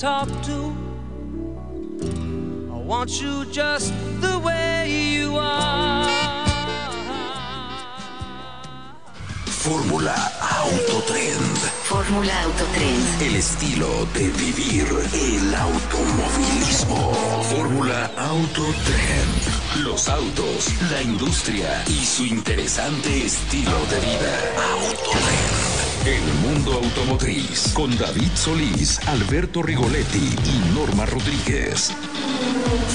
talk to. I want you just the way you are. Fórmula Autotrend. Fórmula Autotrend. El estilo de vivir el automovilismo. Fórmula Autotrend. Los autos, la industria y su interesante estilo de vida. Autotrend. El mundo automotriz con David Solís, Alberto Rigoletti y Norma Rodríguez.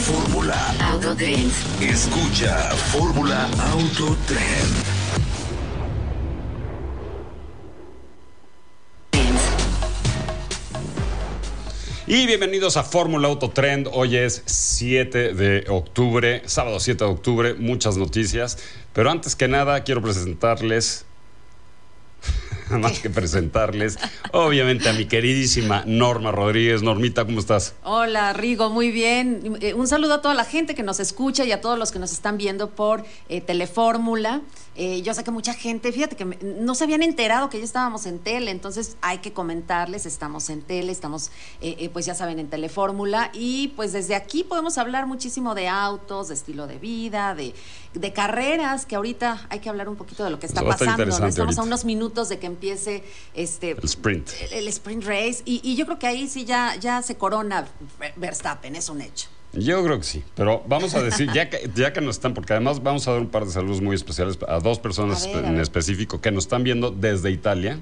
Fórmula Autotrend. Escucha Fórmula Autotrend. Y bienvenidos a Fórmula Auto Trend. Hoy es 7 de octubre, sábado 7 de octubre, muchas noticias. Pero antes que nada, quiero presentarles, más que presentarles, obviamente a mi queridísima Norma Rodríguez. Normita, ¿cómo estás? Hola, Rigo, muy bien. Eh, un saludo a toda la gente que nos escucha y a todos los que nos están viendo por eh, Telefórmula. Eh, yo sé que mucha gente, fíjate que me- no se habían enterado que ya estábamos en tele, entonces hay que comentarles, estamos en tele, estamos, pues ya saben, en Telefórmula y pues desde aquí podemos hablar muchísimo de autos, de estilo de vida, de, de carreras, que ahorita hay que hablar un poquito de lo que está Eso pasando. Estamos a unos minutos de que empiece este El sprint. el, el sprint race y, y yo creo que ahí sí ya, ya se corona Ver- Verstappen, es un hecho. Yo creo que sí, pero vamos a decir, ya que, ya que nos están, porque además vamos a dar un par de saludos muy especiales a dos personas A ver, en específico que nos están viendo desde Italia,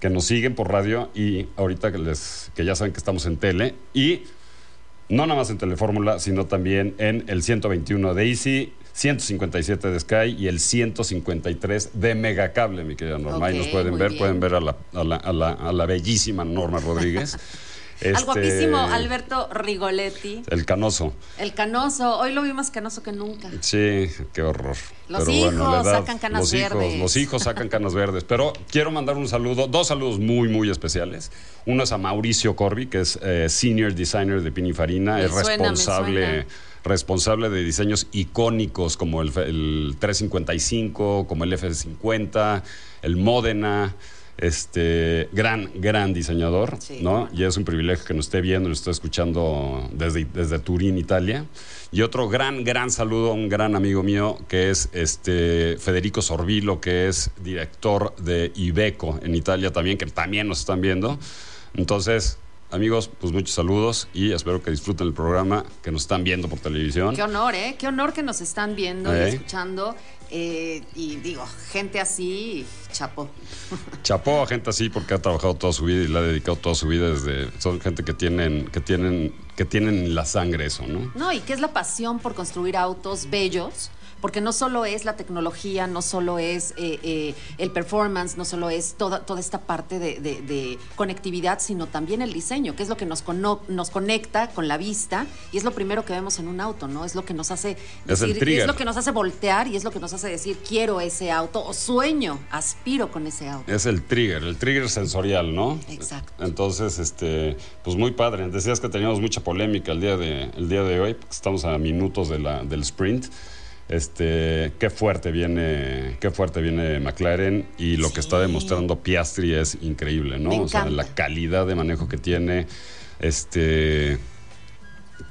que nos siguen por radio y ahorita que, les, que ya saben que estamos en tele y no nada más en Telefórmula, sino también en el 121 de Easy, 157 de Sky y el 153 de Megacable, mi querida Norma. Ahí Ok, nos pueden ver, bien. pueden ver a la, a la- a la- a la bellísima Norma Rodríguez. Al Este, guapísimo Alberto Rigoletti, El canoso. el canoso, hoy lo vi más canoso que nunca. Sí, qué horror. Los Pero hijos edad, sacan canas los hijos, verdes. Los hijos sacan canas verdes. Pero quiero mandar un saludo, dos saludos muy, muy especiales. Uno es a Mauricio Corby, que es eh, Senior Designer de Pininfarina. Me es suena, responsable. Responsable de diseños icónicos como el, el 355, como el F50, el Modena. Este gran, gran diseñador, Sí. ¿no? Y es un privilegio que nos esté viendo, nos esté escuchando desde, desde Turín, Italia. Y otro gran, gran saludo a un gran amigo mío que es este Federico Sorbillo, que es director de Ibeco en Italia también, que también nos están viendo. Entonces, amigos, pues muchos saludos y espero que disfruten el programa que nos están viendo por televisión. Qué honor, ¿eh? Qué honor que nos están viendo ¿Eh? y escuchando. eh, y digo, gente así, chapo. Chapó a gente así porque ha trabajado toda su vida y le ha dedicado toda su vida desde. Son gente que tienen, que tienen, que tienen en la sangre eso, ¿no? No, y qué es la pasión por construir autos bellos, porque no solo es la tecnología, no solo es eh, eh, el performance, no solo es toda, toda esta parte de, de- de conectividad, sino también el diseño, que es lo que nos, cono- nos conecta con la vista y es lo primero que vemos en un auto, ¿no? Es lo que nos hace Es el lo que nos hace voltear y es lo que nos hace decir quiero ese auto o sueño, aspiro con ese auto. Es el trigger, el trigger sensorial, ¿no? Exacto. Entonces, este, pues muy padre. Decías que teníamos mucha polémica el día de, el día de hoy, porque estamos a minutos de la, del sprint. Este, qué fuerte viene, qué fuerte viene McLaren y lo que está demostrando Piastri es increíble, ¿no? Me O sea, encanta. la calidad de manejo que tiene, este,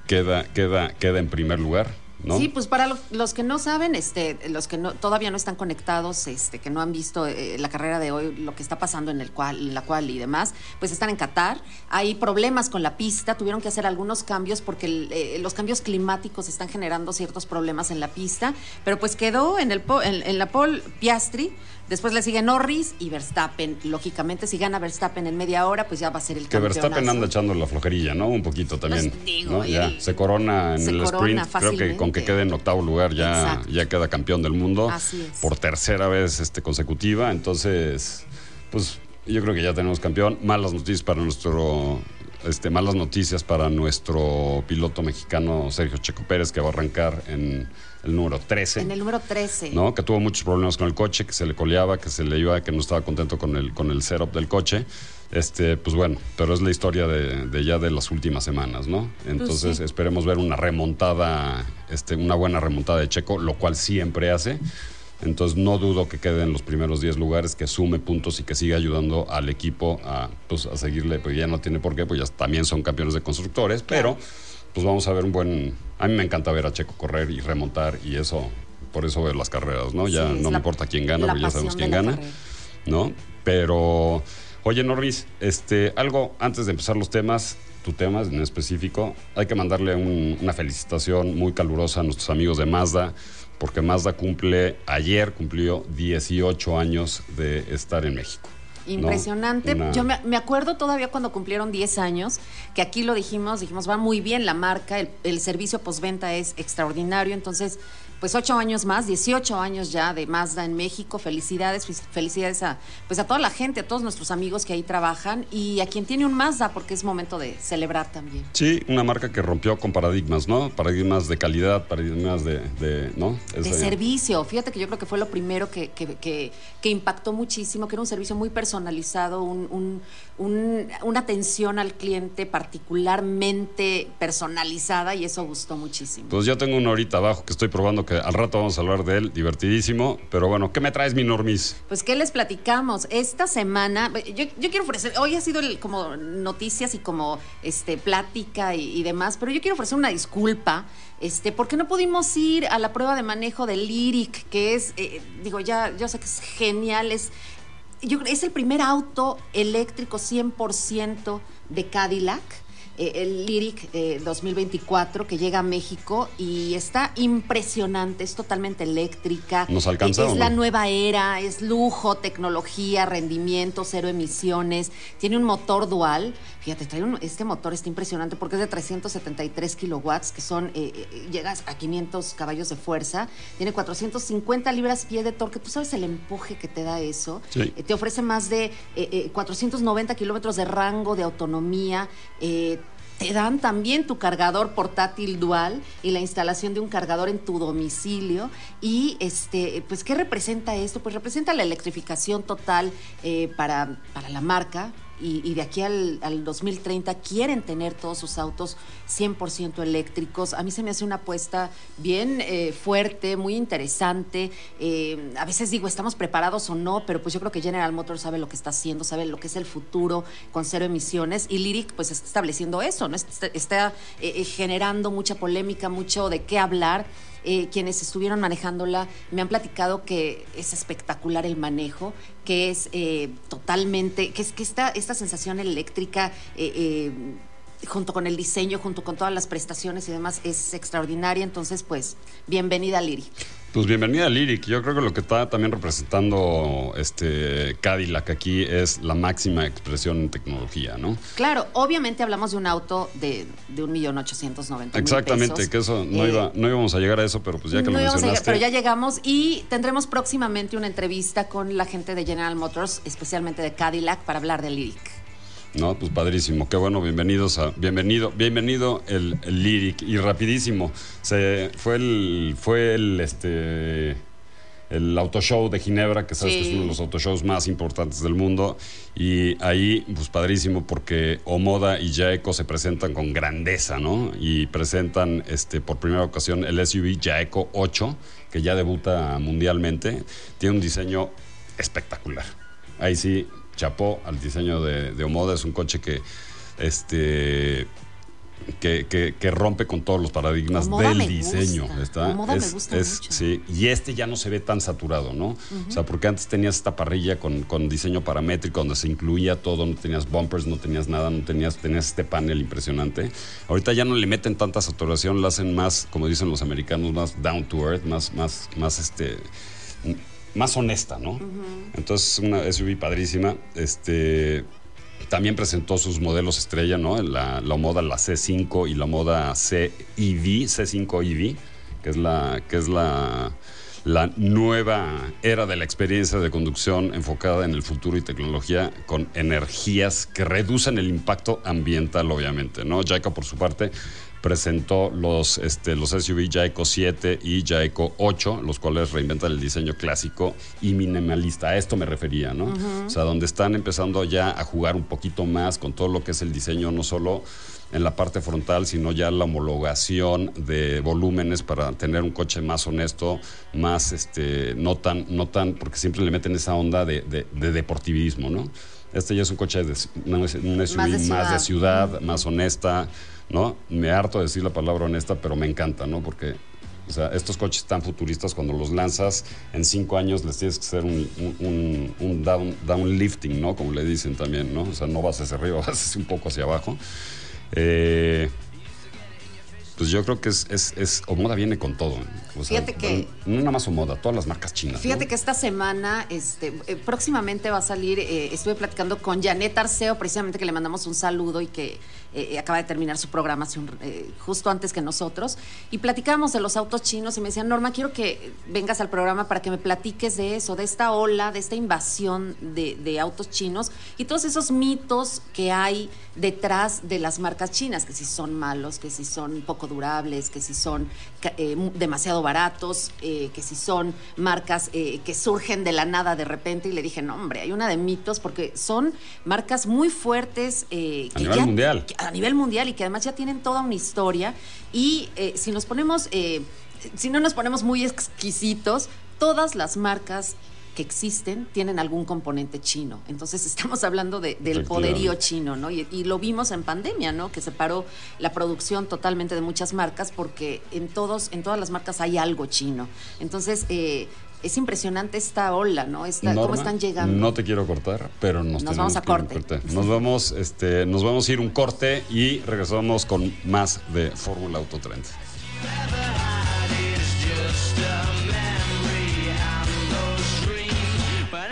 queda, queda, queda en primer lugar, ¿no? Sí, pues para lo- los que no saben, este, los que no, todavía no están conectados, este, que no han visto eh, la carrera de hoy, lo que está pasando en el cual, la cual y demás, pues están en Qatar. Hay problemas con la pista, tuvieron que hacer algunos cambios porque eh, los cambios climáticos están generando ciertos problemas en la pista, pero pues quedó en el en la pole Piastri. Después le sigue Norris y Verstappen. Lógicamente, si gana Verstappen en media hora, pues ya va a ser el Que campeonazo. Verstappen anda echando la flojerilla, ¿no? Un poquito también. Pues, digo, ¿no? Ya se corona en se el corona sprint. Creo que con que quede en octavo lugar ya, Exacto. ya queda campeón del mundo. Así es. Por tercera vez este, consecutiva. Entonces, pues yo creo que ya tenemos campeón. Malas noticias para nuestro. Este, malas noticias para nuestro piloto mexicano Sergio Checo Pérez, que va a arrancar en el número 13. En el número 13. ¿no? Que tuvo muchos problemas con el coche, que se le coleaba, que se le iba, que no estaba contento con el, con el setup del coche. Este, pues bueno, pero es la historia de, de ya de las últimas semanas, ¿no? Entonces Pues sí. esperemos ver una remontada, este, una buena remontada de Checo, lo cual siempre hace. Entonces no dudo que quede en los primeros 10 lugares, que sume puntos y que siga ayudando al equipo a, pues, a seguirle, pues ya no tiene por qué, pues ya también son campeones de constructores, pero pues vamos a ver un buen... A mí me encanta ver a Checo correr y remontar y eso, por eso veo las carreras, ¿no? Ya Sí, no me la- importa quién gana, porque ya sabemos quién gana, carrera. ¿no? Pero, oye Normis, este, algo antes de empezar los temas, tu tema en específico, hay que mandarle un- una felicitación muy calurosa a nuestros amigos de Mazda, porque Mazda cumple, ayer cumplió 18 años de estar en México. Impresionante. Yo me, me acuerdo todavía cuando cumplieron 10 años, que aquí lo dijimos, dijimos, va muy bien la marca, el, el servicio postventa es extraordinario, entonces, pues 8 años más, 18 años ya de Mazda en México, felicidades, fel- felicidades a, pues a toda la gente, a todos nuestros amigos que ahí trabajan y a quien tiene un Mazda, porque es momento de celebrar también. Sí, una marca que rompió con paradigmas, ¿no? Paradigmas de calidad, paradigmas de, de ¿no? de servicio. Fíjate que yo creo que fue lo primero que, que- que- que impactó muchísimo, que era un servicio muy personalizado, un- un- un- una atención al cliente particularmente personalizada y eso gustó muchísimo. Pues yo tengo una horita abajo que estoy probando que al rato vamos a hablar de él, divertidísimo. Pero bueno, ¿qué me traes, mi Normis? Pues, ¿qué les platicamos? Esta semana, yo, quiero ofrecer, hoy ha sido como noticias y como este, plática y, demás, pero yo quiero ofrecer una disculpa, este, porque no pudimos ir a la prueba de manejo del Lyric, que es, eh, digo, ya, yo sé que es genial, es, yo, es el primer auto eléctrico 100% de Cadillac. Eh, el Lyric eh, 2024 que llega a México y está impresionante, es totalmente eléctrica. ¿Nos alcanza Es la nueva era, es lujo, tecnología, rendimiento, cero emisiones. Tiene un motor dual. Fíjate, trae un- este motor está impresionante porque es de 373 kilowatts, que son, eh, eh, llegas a 500 caballos de fuerza. Tiene 450 libras-pie de torque. ¿Tú sabes el empuje que te da eso? Sí. Eh, te ofrece más de eh, eh, 490 kilómetros de rango de autonomía. eh, te dan también tu cargador portátil dual y la instalación de un cargador en tu domicilio. Y este, pues, ¿qué representa esto? Pues representa la electrificación total eh, para, para la marca. Y, de aquí al, al 2030 quieren tener todos sus autos 100% eléctricos. A mí se me hace una apuesta bien eh, fuerte, muy interesante. Eh, a veces digo, ¿estamos preparados o no? Pero pues yo creo que General Motors sabe lo que está haciendo, sabe lo que es el futuro con cero emisiones. Y Lyric pues está estableciendo eso, ¿no? Está, está, eh, eh, generando mucha polémica, mucho de qué hablar. Eh, quienes estuvieron manejándola me han platicado que es espectacular el manejo, que es eh, totalmente, que es que esta, esta sensación eléctrica eh, eh, junto con el diseño, junto con todas las prestaciones y demás, es extraordinaria. Entonces, pues, bienvenida Liri. Pues bienvenida a Lyric. Yo creo que lo que está también representando este Cadillac aquí es la máxima expresión en tecnología, ¿no? Claro, obviamente hablamos de un auto de, de un millón ochocientos noventa mil Exactamente, pesos. que eso no, Eh, iba, no íbamos a llegar a eso, pero pues ya que no lo llegar, mencionaste. pero ya llegamos y tendremos próximamente una entrevista con la gente de General Motors, especialmente de Cadillac, para hablar de Lyric. No, pues padrísimo, qué bueno, bienvenidos a, bienvenido, bienvenido el, el Lyric y rapidísimo, se fue el, fue el este el autoshow de Ginebra, que sabes Sí. que es uno de los autoshows más importantes del mundo, y ahí, pues padrísimo, porque Omoda y Jaeco se presentan con grandeza, ¿no? Y presentan este por primera ocasión el SUV Jaeco 8, que ya debuta mundialmente, tiene un diseño espectacular. Ahí sí, chapó al diseño de, de Omoda. Es un coche que, este, que, que- que rompe con todos los paradigmas Omoda del me diseño. gusta. ¿está? Omoda me Es- gusta es- mucho. Sí, y este ya no se ve tan saturado, ¿no? O sea, porque antes tenías esta parrilla con, con diseño paramétrico donde se incluía todo, no tenías bumpers, no tenías nada, no tenías, tenías este panel impresionante. Ahorita ya no le meten tanta saturación, la hacen más, como dicen los americanos, más down to earth, más, más, más este más honesta, ¿no? Entonces, una SUV padrísima. Este también presentó sus modelos estrella, ¿no? La, la moda la C5 y la moda CEV, C5 EV, que es la que es la la nueva era de la experiencia de conducción enfocada en el futuro y tecnología con energías que reducen el impacto ambiental, obviamente, ¿no? Jaeco, por su parte, presentó los, este, los SUV Jaeco 7 y Jaeco 8, los cuales reinventan el diseño clásico y minimalista. A esto me refería, ¿no? O sea, donde están empezando ya a jugar un poquito más con todo lo que es el diseño, no solo en la parte frontal, sino ya la homologación de volúmenes para tener un coche más honesto, más, este, no tan, no tan, porque siempre le meten esa onda de, de, de deportivismo, ¿no? Este ya es un coche de una SUV Más más de ciudad, más honesta, ¿no? Me harto de decir la palabra honesta, pero me encanta, ¿no? Porque o sea, estos coches tan futuristas, cuando los lanzas en cinco años, les tienes que hacer un, un, un- un down, downlifting, ¿no? Como le dicen también, ¿no? O sea, no vas hacia arriba, vas hacia un poco hacia abajo. Eh, pues yo creo que es, es, es Omoda viene con todo. O sea, Fíjate que- No nada más Omoda, todas las marcas chinas. Fíjate ¿no? que esta semana, este, eh, próximamente va a salir, eh, estuve platicando con Janet Arceo, precisamente que le mandamos un saludo y que eh, acaba de terminar su programa hace un- eh, justo antes que nosotros, y platicábamos de los autos chinos y me decían, Norma, quiero que vengas al programa para que me platiques de eso, de esta ola, de esta invasión de, de autos chinos y todos esos mitos que hay detrás de las marcas chinas, que si son malos, que si son poco durables, que si son eh, demasiado baratos, eh, que si son marcas eh, que surgen de la nada de repente. Y le dije, no, hombre, hay una de mitos porque son marcas muy fuertes. eh, A nivel mundial. que- a nivel mundial y que además ya tienen toda una historia. Y eh, si nos ponemos, eh, si no nos ponemos muy exquisitos, todas las marcas que existen tienen algún componente chino. Entonces estamos hablando de- del poderío chino, ¿no? Y, y lo vimos en pandemia, ¿no? Que se paró la producción totalmente de muchas marcas porque en todos, en todas las marcas hay algo chino. Entonces, eh, es impresionante esta ola, ¿no? Esta, ¿Cómo están llegando? No te quiero cortar, pero nos, vamos a corte. Nos vamos, este, nos vamos a ir un corte y regresamos con más de Fórmula Auto Trend.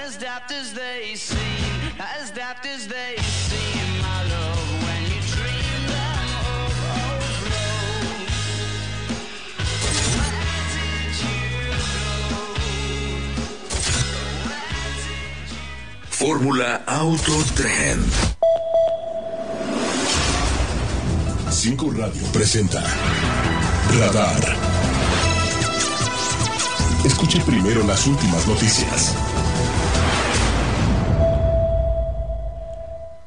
As daft as they seem, as daft as they seem, Fórmula Auto Trend. 5 Radio presenta Radar. Escuche primero las últimas noticias.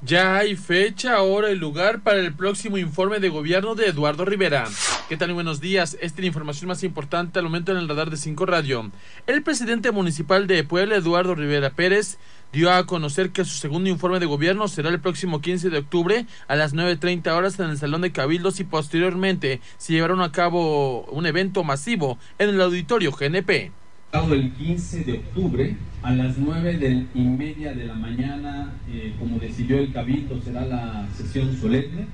Ya hay fecha, hora y lugar para el próximo informe de gobierno de Eduardo Rivera. ¿Qué tal? Muy buenos días. Esta es la información más importante al momento en el radar de 5 Radio. El presidente municipal de Puebla, Eduardo Rivera Pérez, dio a conocer que su segundo informe de gobierno será el próximo 15 de octubre a las 9.30 horas en el Salón de Cabildos y posteriormente se llevará a cabo un evento masivo en el auditorio GNP. el 15 de octubre a las 9 del- y media de la mañana, eh, como decidió el Cabildo, será la sesión solemne.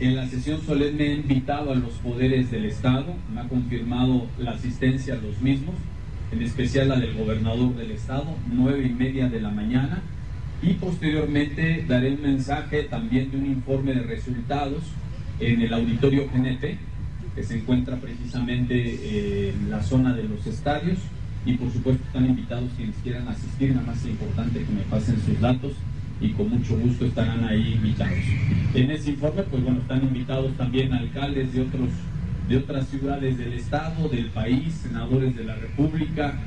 En la sesión solemne he invitado a los poderes del Estado, me ha confirmado la asistencia a los mismos, en especial la del gobernador del Estado, 9 y media de la mañana. Y posteriormente daré un mensaje también de un informe de resultados en el auditorio GNP, que se encuentra precisamente eh, en la zona de los estadios. Y por supuesto están invitados quienes quieran asistir, nada más es importante que me pasen sus datos y con mucho gusto estarán ahí invitados. En ese informe, pues bueno, están invitados también alcaldes de otros de otras ciudades del estado, del país, senadores de la República,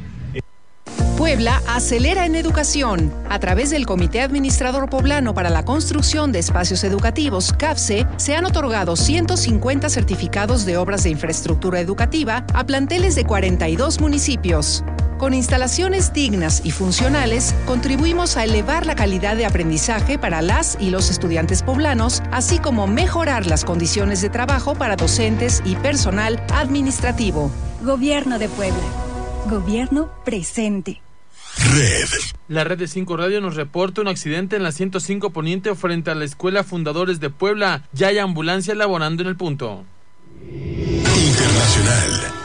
Puebla acelera en educación. A través del Comité Administrador Poblano para la Construcción de Espacios Educativos, CAPSE, se han otorgado 150 certificados de obras de infraestructura educativa a planteles de 42 municipios. Con instalaciones dignas y funcionales, contribuimos a elevar la calidad de aprendizaje para las y los estudiantes poblanos, así como mejorar las condiciones de trabajo para docentes y personal administrativo. Gobierno de Puebla. Gobierno presente. Red. La red de 5 Radio nos reporta un accidente en la 105 Poniente frente a la Escuela Fundadores de Puebla. Ya hay ambulancia laborando en el punto. Internacional.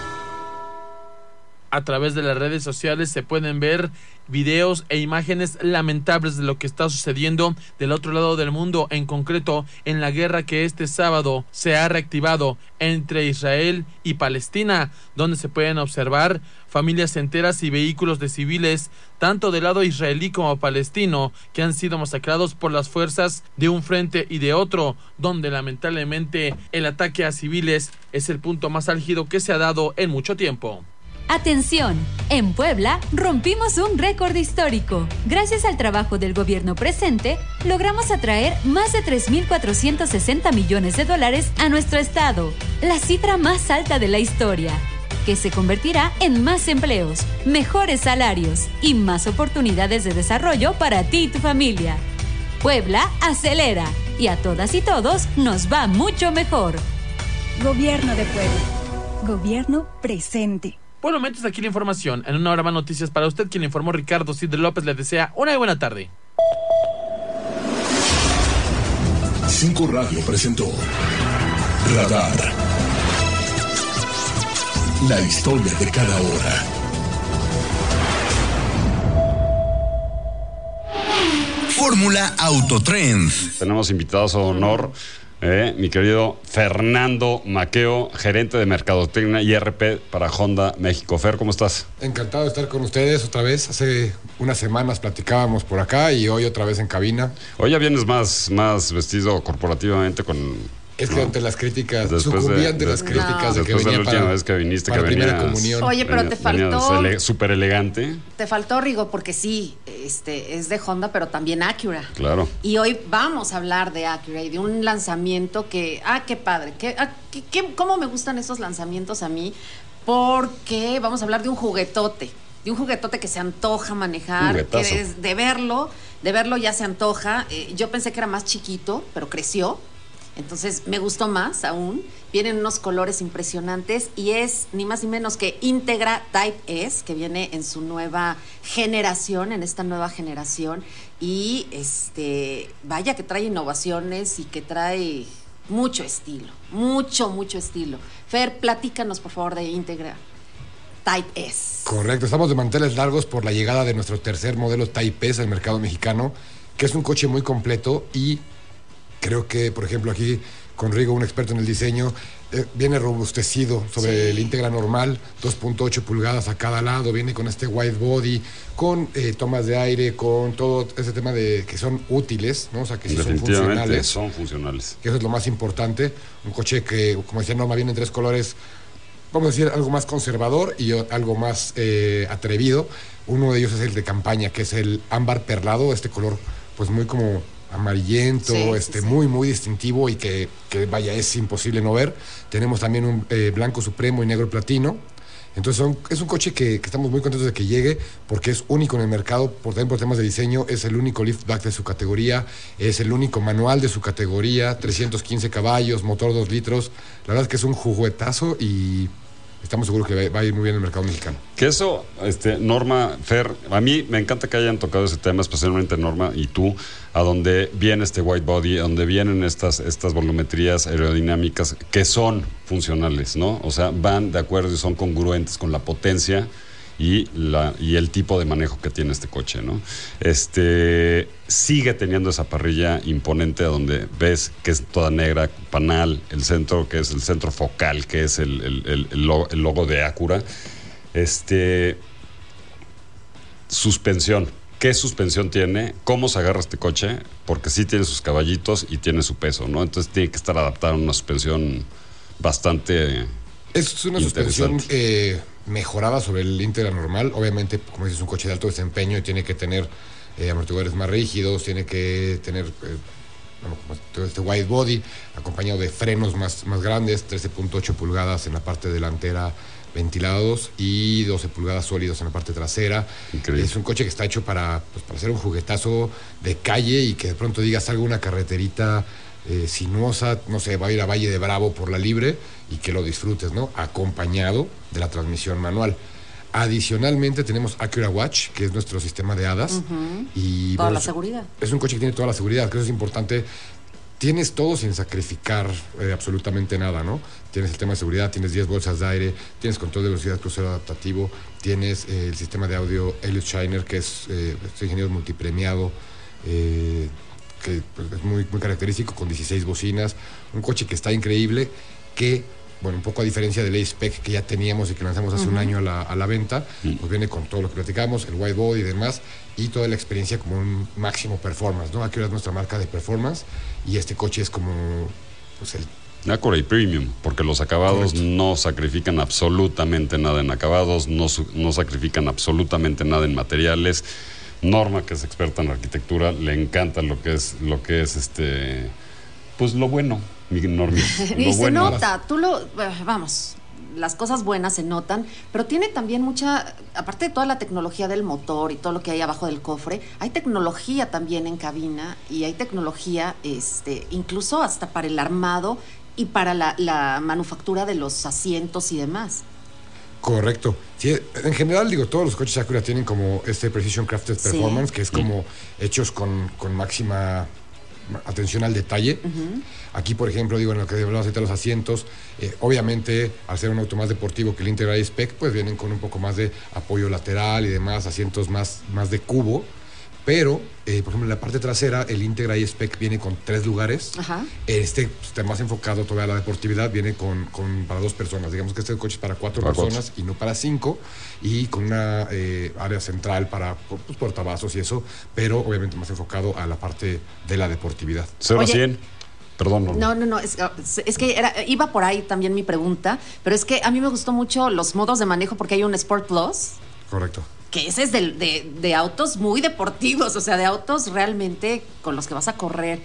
A través de las redes sociales se pueden ver videos e imágenes lamentables de lo que está sucediendo del otro lado del mundo, en concreto en la guerra que este sábado se ha reactivado entre Israel y Palestina, donde se pueden observar familias enteras y vehículos de civiles, tanto del lado israelí como palestino, que han sido masacrados por las fuerzas de un frente y de otro, donde lamentablemente el ataque a civiles es el punto más álgido que se ha dado en mucho tiempo. Atención, en Puebla rompimos un récord histórico. Gracias al trabajo del gobierno presente, logramos atraer más de 3.460 millones de dólares a nuestro estado, la cifra más alta de la historia, que se convertirá en más empleos, mejores salarios y más oportunidades de desarrollo para ti y tu familia. Puebla acelera y a todas y todos nos va mucho mejor. Gobierno de Puebla. Gobierno presente. Por el momento, aquí la información. En una hora más noticias para usted, quien le informó Ricardo Sidre López. Le desea una buena tarde. Cinco Radio presentó Radar. La historia de cada hora. Fórmula Autotrend. Tenemos invitados a honor. Eh, mi querido Fernando Maqueo, gerente de Mercadotecnia y RP para Honda México. Fer, ¿cómo estás? Encantado de estar con ustedes otra vez. Hace unas semanas platicábamos por acá y hoy otra vez en cabina. Hoy ya vienes más, más vestido corporativamente con... Es que ¿no? ante las críticas, Después sucumbí ante de- las críticas de que Después de venía la última para, vez que viniste, para que primera venías- comunión. Oye, pero te faltó- ele- súper elegante, Te faltó Rigo porque sí, este es de Honda, pero también Acura. claro. Y hoy vamos a hablar de Acura y de un lanzamiento que, ah, qué padre, que, ah, qué- qué- cómo me gustan esos lanzamientos a mí, porque vamos a hablar de un juguetote, de un juguetote que se antoja manejar, que es- de verlo, de verlo ya se antoja. Eh, yo pensé que era más chiquito, pero creció. Entonces me gustó más aún. Vienen unos colores impresionantes y es ni más ni menos que Integra Type S, que viene en su nueva generación, en esta nueva generación. Y este, vaya que trae innovaciones y que trae mucho estilo, mucho, mucho estilo. Fer, platícanos por favor de Integra Type S. Correcto, estamos de manteles largos por la llegada de nuestro tercer modelo Type S al mercado mexicano, que es un coche muy completo y creo que, por ejemplo, aquí con Rigo, un experto en el diseño, eh, viene robustecido sobre Sí. el Integra normal, 2.8 pulgadas a cada lado, viene con este wide body, con eh, tomas de aire, con todo ese tema de que son útiles, ¿no? O sea, que sí son funcionales. son funcionales. que eso es lo más importante. Un coche que, como decía Norma, viene en tres colores, vamos a decir, algo más conservador y algo más eh, atrevido. Uno de ellos es el de campaña, que es el ámbar perlado, este color pues muy como amarillento, Sí, este, sí. muy, muy distintivo y que, que, vaya, es imposible no ver. Tenemos también un eh, blanco supremo y negro platino. Entonces son- es un coche que, que estamos muy contentos de que llegue porque es único en el mercado, por, también por temas de diseño, es el único liftback de su categoría, es el único manual de su categoría, 315 caballos, motor 2 litros. La verdad es que es un juguetazo y estamos seguros que va, a ir muy bien en el mercado mexicano. Que eso, este, Norma, Fer, a mí me encanta que hayan tocado ese tema, especialmente Norma y tú, a donde viene este white body, a donde vienen estas, estas volumetrías aerodinámicas que son funcionales, ¿no? O sea, van de acuerdo y son congruentes con la potencia y, la, y el tipo de manejo que tiene este coche, ¿no? Este sigue teniendo esa parrilla imponente donde ves que es toda negra, panal, el centro, que es el centro focal, que es el, el- el- logo, el logo de Acura. Este. Suspensión. ¿Qué suspensión tiene? ¿Cómo se agarra este coche? Porque sí tiene sus caballitos y tiene su peso, ¿no? Entonces tiene que estar adaptado a una suspensión bastante. Es una suspensión eh, mejorada sobre el Integra normal. Obviamente, como dices, es un coche de alto desempeño y tiene que tener eh, amortiguadores más rígidos, tiene que tener eh, bueno, como todo este wide body, acompañado de frenos más, más grandes, 13.8 pulgadas en la parte delantera ventilados y 12 pulgadas sólidos en la parte trasera. Increíble. Es un coche que está hecho para, pues, para hacer un juguetazo de calle y que de pronto digas salga una carreterita eh, sinuosa, no sé, va a ir a Valle de Bravo por la libre y que lo disfrutes, ¿no? Acompañado de la transmisión manual. Adicionalmente tenemos Acura Watch, que es nuestro sistema de hadas. Y, Toda bueno, la seguridad. Es un coche que tiene toda la seguridad, que eso es importante. Tienes todo sin sacrificar eh, absolutamente nada, ¿no? Tienes el tema de seguridad, tienes 10 bolsas de aire, tienes control de velocidad crucero adaptativo, tienes eh, el sistema de audio Elliot Shiner, que es eh, ingeniero multipremiado, que pues, es muy, muy característico, con 16 bocinas. Un coche que está increíble, que, bueno, un poco a diferencia del A-Spec que ya teníamos y que lanzamos hace un año a la, a la venta, pues viene con todo lo que platicamos, el white body y demás, y toda la experiencia como un máximo performance, ¿no? Acura es nuestra marca de performance y este coche es como pues, el Acura y Premium, porque los acabados no sacrifican absolutamente nada en acabados, no, no sacrifican absolutamente nada en materiales. Norma, que es experta en arquitectura, le encanta lo que es, lo que es este, pues lo bueno. Y se bueno. nota, tú lo, eh, vamos, las cosas buenas se notan, pero tiene también mucha, aparte de toda la tecnología del motor y todo lo que hay abajo del cofre, hay tecnología también en cabina y hay tecnología, este, incluso hasta para el armado y para la, la manufactura de los asientos y demás. Correcto. Sí, en general, digo, todos los coches Acura tienen como este Precision Crafted Sí. Performance, que es como hechos con, con máxima atención al detalle. Aquí, por ejemplo, digo, en lo que ahorita de los asientos, eh, obviamente, al ser un auto más deportivo que el Integra Spec, pues vienen con un poco más de apoyo lateral y demás, asientos más, más de cubo. Pero, eh, por ejemplo, en la parte trasera, el Integra Spec viene con tres lugares. Ajá. Este pues, está más enfocado todavía a la deportividad, viene con, con- para dos personas. Digamos que este coche es para cuatro Para personas y no para cinco, y con una eh, área central para pues, portavasos y eso, pero obviamente más enfocado a la parte de la deportividad. 0 a Oye. 100. Perdón, Norma. No, no, no, es, es que era- iba por ahí también mi pregunta, pero es que a mí me gustó mucho los modos de manejo porque hay un Sport Plus, Correcto. Que ese es de, de- de autos muy deportivos, o sea, de autos realmente con los que vas a correr.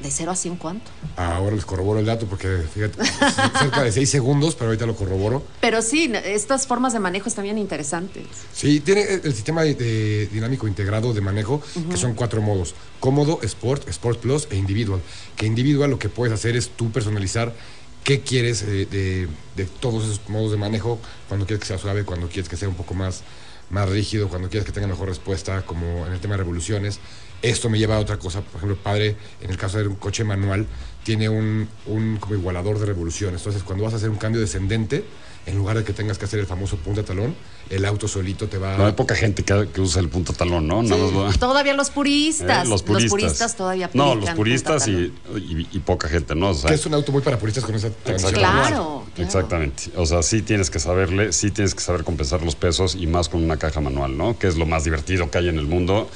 ¿De 0 a 100 cuánto? Ahora les corroboro el dato porque, fíjate, cerca de seis segundos, pero ahorita lo corroboro. Pero sí, estas formas de manejo están bien interesantes. Sí, tiene el sistema de- de dinámico integrado de manejo, que son cuatro modos. Cómodo, Sport, Sport Plus e Individual. Que Individual lo que puedes hacer es tú personalizar qué quieres eh, de, de todos esos modos de manejo, cuando quieres que sea suave, cuando quieres que sea un poco más, más rígido, cuando quieres que tenga mejor respuesta, como en el tema de revoluciones. Esto me lleva a otra cosa, por ejemplo, padre, en el caso de un coche manual, tiene un, un como igualador de revoluciones. Entonces, cuando vas a hacer un cambio descendente, en lugar de que tengas que hacer el famoso punta talón, el auto solito te va No hay poca gente que, que usa el punto talón, ¿no? Nada más lo- Todavía los puristas. Eh, los puristas. todavía No, los puristas punta y, y- y poca gente, ¿no? O sea, que es un auto muy para puristas con esa transmisión. Claro, claro. Exactamente. O sea, sí tienes que saberle, sí tienes que saber compensar los pesos y más con una caja manual, ¿no? Que es lo más divertido que hay en el mundo.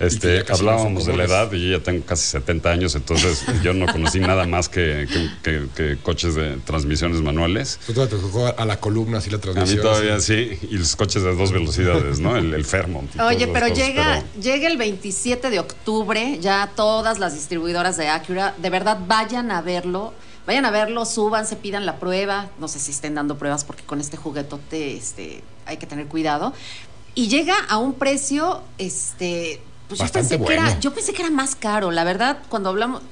Este, no hablábamos de la edad y yo ya tengo casi 70 años, entonces yo no conocí nada más que, que- que- que coches de transmisiones manuales. Tú todavía te tocó a la columna así la A transmisión. mí todavía sí, y los coches de dos velocidades, ¿no? El, el Fairmont. Oye, pero cosas, llega, pero- llega el 27 de octubre, ya todas las distribuidoras de Acura, de verdad vayan a verlo, vayan a verlo, súbanse, pidan la prueba, no sé si estén dando pruebas porque con este juguetote este, hay que tener cuidado. Y llega a un precio, este, pues yo pensé, que era, yo pensé que era más caro, la verdad, cuando hablamos...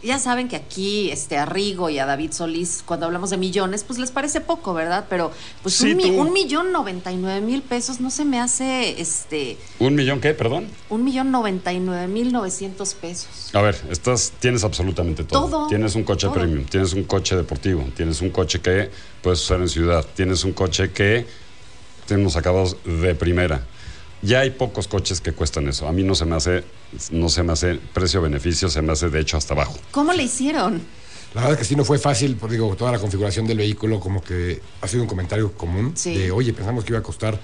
Ya saben que aquí este, a Rigo y a David Solís, cuando hablamos de millones, pues les parece poco, ¿verdad? Pero pues Sí, un, mi- tú. un millón noventa y nueve mil pesos no se me hace este ¿Un millón qué? Perdón. un millón noventa y nueve mil novecientos pesos. A ver, estás, tienes absolutamente todo. Todo, Tienes un coche todo. premium, tienes un coche deportivo, tienes un coche que puedes usar en ciudad, tienes un coche que tiene unos acabados de primera. Ya hay pocos coches que cuestan eso. A mí no se me hace, no se me hace precio-beneficio, se me hace de hecho hasta abajo. ¿Cómo le hicieron? La verdad es que sí no fue fácil, porque digo, toda la configuración del vehículo como que ha sido un comentario común Sí. de, oye, pensamos que iba a costar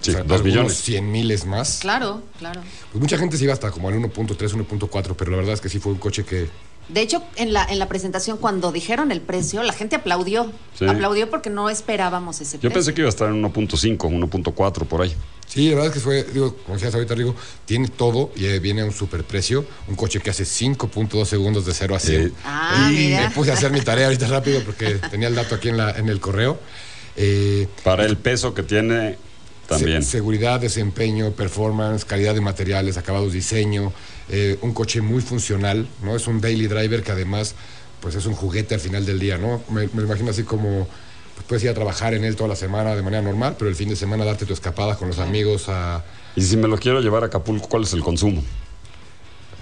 Sí, dos millones. 100 miles más. Claro, claro. Pues mucha gente se iba hasta como al 1.3, 1.4, pero la verdad es que sí fue un coche que De hecho, en la, en la presentación, cuando dijeron el precio, la gente aplaudió. Sí. Aplaudió porque no esperábamos ese Yo precio. pensé que iba a estar en 1.5, 1.4 por ahí. Sí, la verdad es que fue, digo, como decías ahorita, Rigo, tiene todo y eh, viene a un superprecio. Un coche que hace 5.2 segundos de 0 a 100. Sí. Ah, y mira. me puse a hacer mi tarea ahorita rápido porque tenía el dato aquí en, la, en el correo. Eh, Para el peso que tiene, también. se- seguridad, desempeño, performance, calidad de materiales, acabados, diseño. eh, un coche muy funcional, ¿no? Es un daily driver que además, pues es un juguete al final del día, ¿no? Me, me imagino así como pues, puedes ir a trabajar en él toda la semana de manera normal, pero el fin de semana darte tu escapada con los amigos a... Y si me lo quiero llevar a Acapulco, ¿cuál es el consumo?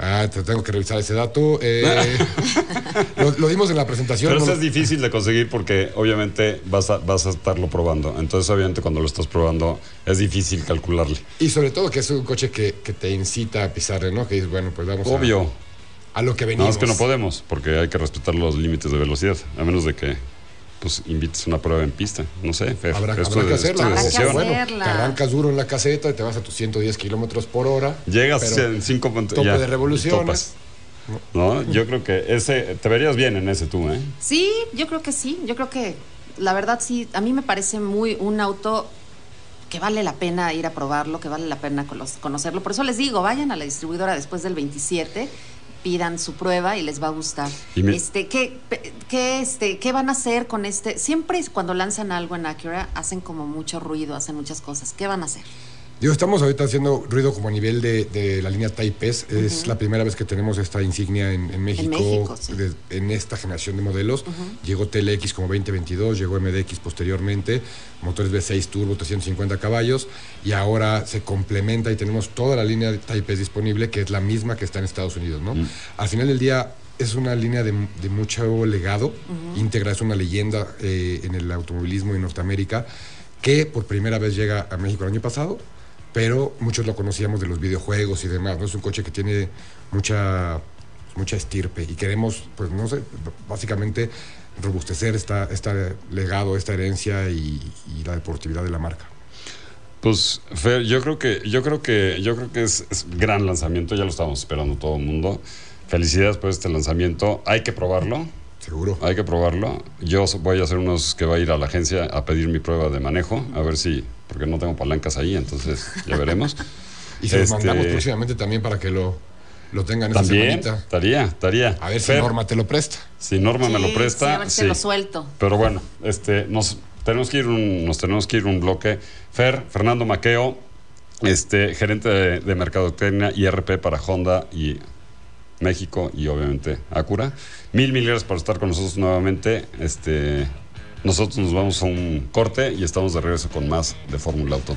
Ah, te tengo que revisar ese dato. eh, lo, lo dimos en la presentación. Pero no eso lo- es difícil de conseguir porque obviamente vas a, vas a estarlo probando. Entonces, obviamente, cuando lo estás probando, es difícil calcularle. Y sobre todo que es un coche que, que te incita a pisarle, ¿no? Que dices, bueno, pues vamos a- Obvio. a, lo que Nada venimos. más que no podemos, porque hay que respetar los límites de velocidad, a menos de que pues invites una prueba en pista. No sé, Fer, Habrá, esto habrá que hacerla. es Habrá que decisión. Bueno, hacerla. te arrancas duro en la caseta y te vas a tus 110 kilómetros por hora. Llegas en 5 puntos. tope ya, de revoluciones. topas. ¿No? Yo creo que ese, te verías bien en ese tú, ¿eh? Sí, yo creo que sí. Yo creo que la verdad sí, a mí me parece muy un auto que vale la pena ir a probarlo, que vale la pena cono- conocerlo. Por eso les digo, vayan a la distribuidora después del 27, pidan su prueba y les va a gustar. Me- Este, ¿qué, qué, este, ¿Qué van a hacer con este? Siempre cuando lanzan algo en Acura, hacen como mucho ruido, hacen muchas cosas. ¿Qué van a hacer? Digo, estamos ahorita haciendo ruido como a nivel de, de la línea Type S. Es la primera vez que tenemos esta insignia en, en México, México, sí. de- en esta generación de modelos. Llegó TLX como 2022, llegó MDX posteriormente, motores V6 turbo, 350 caballos, y ahora se complementa y tenemos toda la línea de Type S disponible, que es la misma que está en Estados Unidos. ¿no? Al final del día es una línea de, de mucho legado, íntegra, es una leyenda eh, en el automovilismo en Norteamérica, que por primera vez llega a México el año pasado pero muchos lo conocíamos de los videojuegos y demás, ¿no? Es un coche que tiene mucha, mucha estirpe y queremos, pues no sé, básicamente robustecer esta, este legado, esta herencia y, y la deportividad de la marca. Pues, Fer, yo creo que, yo creo que, yo creo que es, es gran lanzamiento, ya lo estábamos esperando todo el mundo. Felicidades por este lanzamiento. Hay que probarlo. Seguro. Hay que probarlo. Yo voy a hacer unos que va a ir a la agencia a pedir mi prueba de manejo, a ver si, porque no tengo palancas ahí, entonces ya veremos. Y se los Este, mandamos próximamente también para que lo, lo tengan esta También, semanita. estaría, estaría. A ver si Norma te lo presta. Si Norma me lo presta, sí, a ver si sí. lo suelto. Pero bueno, este, nos tenemos que ir un, nos tenemos que ir un bloque. Fer, Fernando Maqueo, este, gerente de, de mercadotecnia y RP para Honda y México y obviamente Acura. Mil mil gracias por estar con nosotros nuevamente. Este, nosotros nos vamos a un corte y estamos de regreso con más de Fórmula Auto.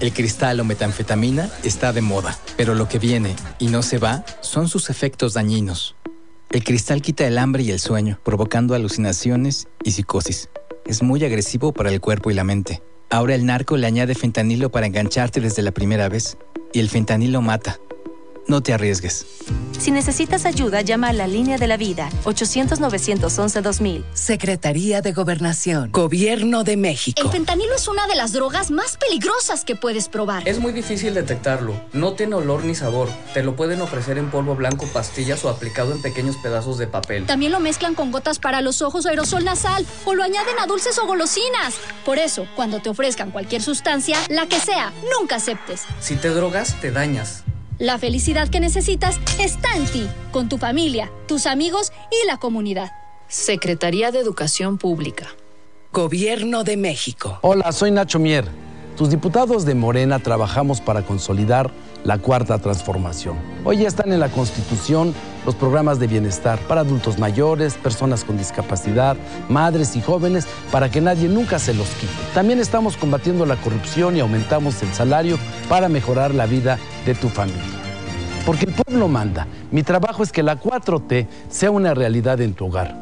el cristal o metanfetamina está de moda. Pero lo que viene y no se va son sus efectos dañinos. El cristal quita el hambre y el sueño, provocando alucinaciones y psicosis. Es muy agresivo para el cuerpo y la mente. Ahora el narco le añade fentanilo para engancharte desde la primera vez. Y el fentanilo mata. No te arriesgues. Si necesitas ayuda, llama a la línea de la vida 800-911-2000. Secretaría de Gobernación, Gobierno de México. El fentanilo es una de las drogas más peligrosas que puedes probar. Es muy difícil detectarlo. No tiene olor ni sabor. Te lo pueden ofrecer en polvo blanco, pastillas o aplicado en pequeños pedazos de papel. También lo mezclan con gotas para los ojos o aerosol nasal o lo añaden a dulces o golosinas. Por eso, cuando te ofrezcan cualquier sustancia, la que sea, nunca aceptes. Si te drogas, te dañas. La felicidad que necesitas está en ti, con tu familia, tus amigos y la comunidad. Secretaría de Educación Pública. Gobierno de México. Hola, soy Nacho Mier. Tus diputados de Morena trabajamos para consolidar la cuarta transformación. Hoy ya están en la Constitución los programas de bienestar para adultos mayores, personas con discapacidad, madres y jóvenes, para que nadie nunca se los quite. También estamos combatiendo la corrupción y aumentamos el salario para mejorar la vida de tu familia. Porque el pueblo manda. Mi trabajo es que la 4T sea una realidad en tu hogar.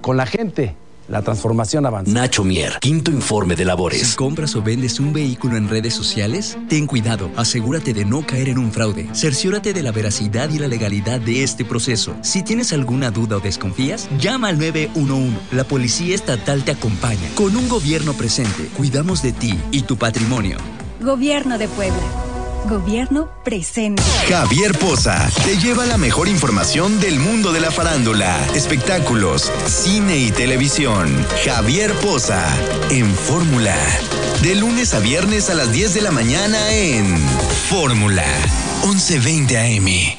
Con la gente, la transformación avanza. Nacho Mier, quinto informe de labores. Si compras o vendes un vehículo en redes sociales, ten cuidado, asegúrate de no caer en un fraude. Cerciórate de la veracidad y la legalidad de este proceso. Si tienes alguna duda o desconfías, llama al 911. La Policía Estatal te acompaña. Con un gobierno presente, cuidamos de ti y tu patrimonio. Gobierno de Puebla. Gobierno presente. Javier Poza te lleva la mejor información del mundo de la farándula, espectáculos, cine y televisión. Javier Poza en Fórmula. De lunes a viernes a las 10 de la mañana en Fórmula 1120 AM.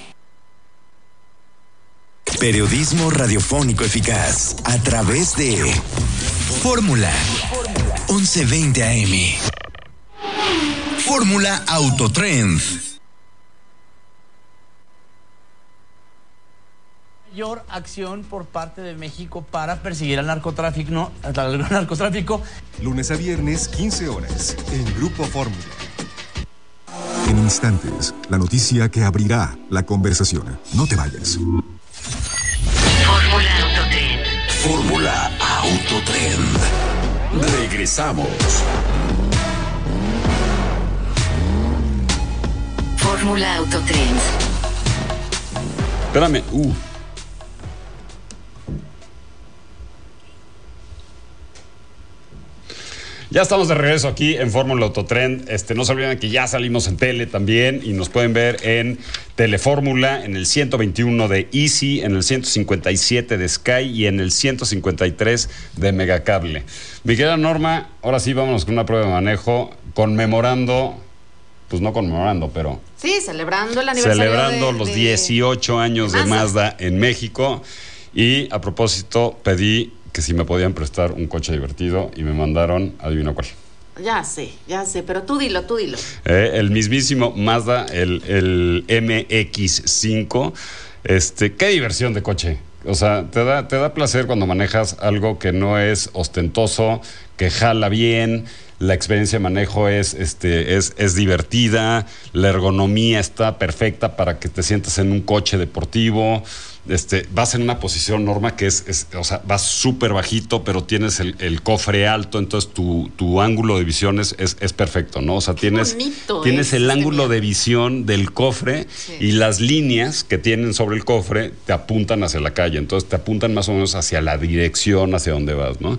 Periodismo radiofónico eficaz a través de Fórmula 1120 AM. Fórmula Autotrend. mayor acción por parte de México para perseguir al narcotráfico, no, al narcotráfico. Lunes a viernes, 15 horas, en Grupo Fórmula. En instantes, la noticia que abrirá la conversación. No te vayas. Fórmula Autotrend. Fórmula Autotrend. Regresamos. Fórmula Autotrend. Espérame. Uh. Ya estamos de regreso aquí en Fórmula Autotrend. Este, no se olviden que ya salimos en tele también y nos pueden ver en Telefórmula, en el 121 de Easy, en el 157 de Sky y en el 153 de Megacable. Mi querida Norma, ahora sí vámonos con una prueba de manejo conmemorando, pues no conmemorando, pero Sí, celebrando el aniversario. celebrando de- los de- 18 años de. Mazda en México. Y a propósito, pedí que si me podían prestar un coche divertido y me mandaron, adivina cuál. Ya sé, ya sé, pero tú dilo, tú dilo. Eh, el mismísimo Mazda, el, el MX5. Este, qué diversión de coche. O sea, te da, te da placer cuando manejas algo que no es ostentoso, que jala bien, la experiencia de manejo es, este, es, es divertida, la ergonomía está perfecta para que te sientas en un coche deportivo. Este, vas en una posición norma que es, es- o sea, vas súper bajito, pero tienes el, el cofre alto, entonces tu, tu ángulo de visión es, es, es perfecto, ¿no? O sea, tienes, tienes es el ángulo de visión del cofre y las líneas que tienen sobre el cofre te apuntan hacia la calle, entonces te apuntan más o menos hacia la dirección hacia donde vas, ¿no?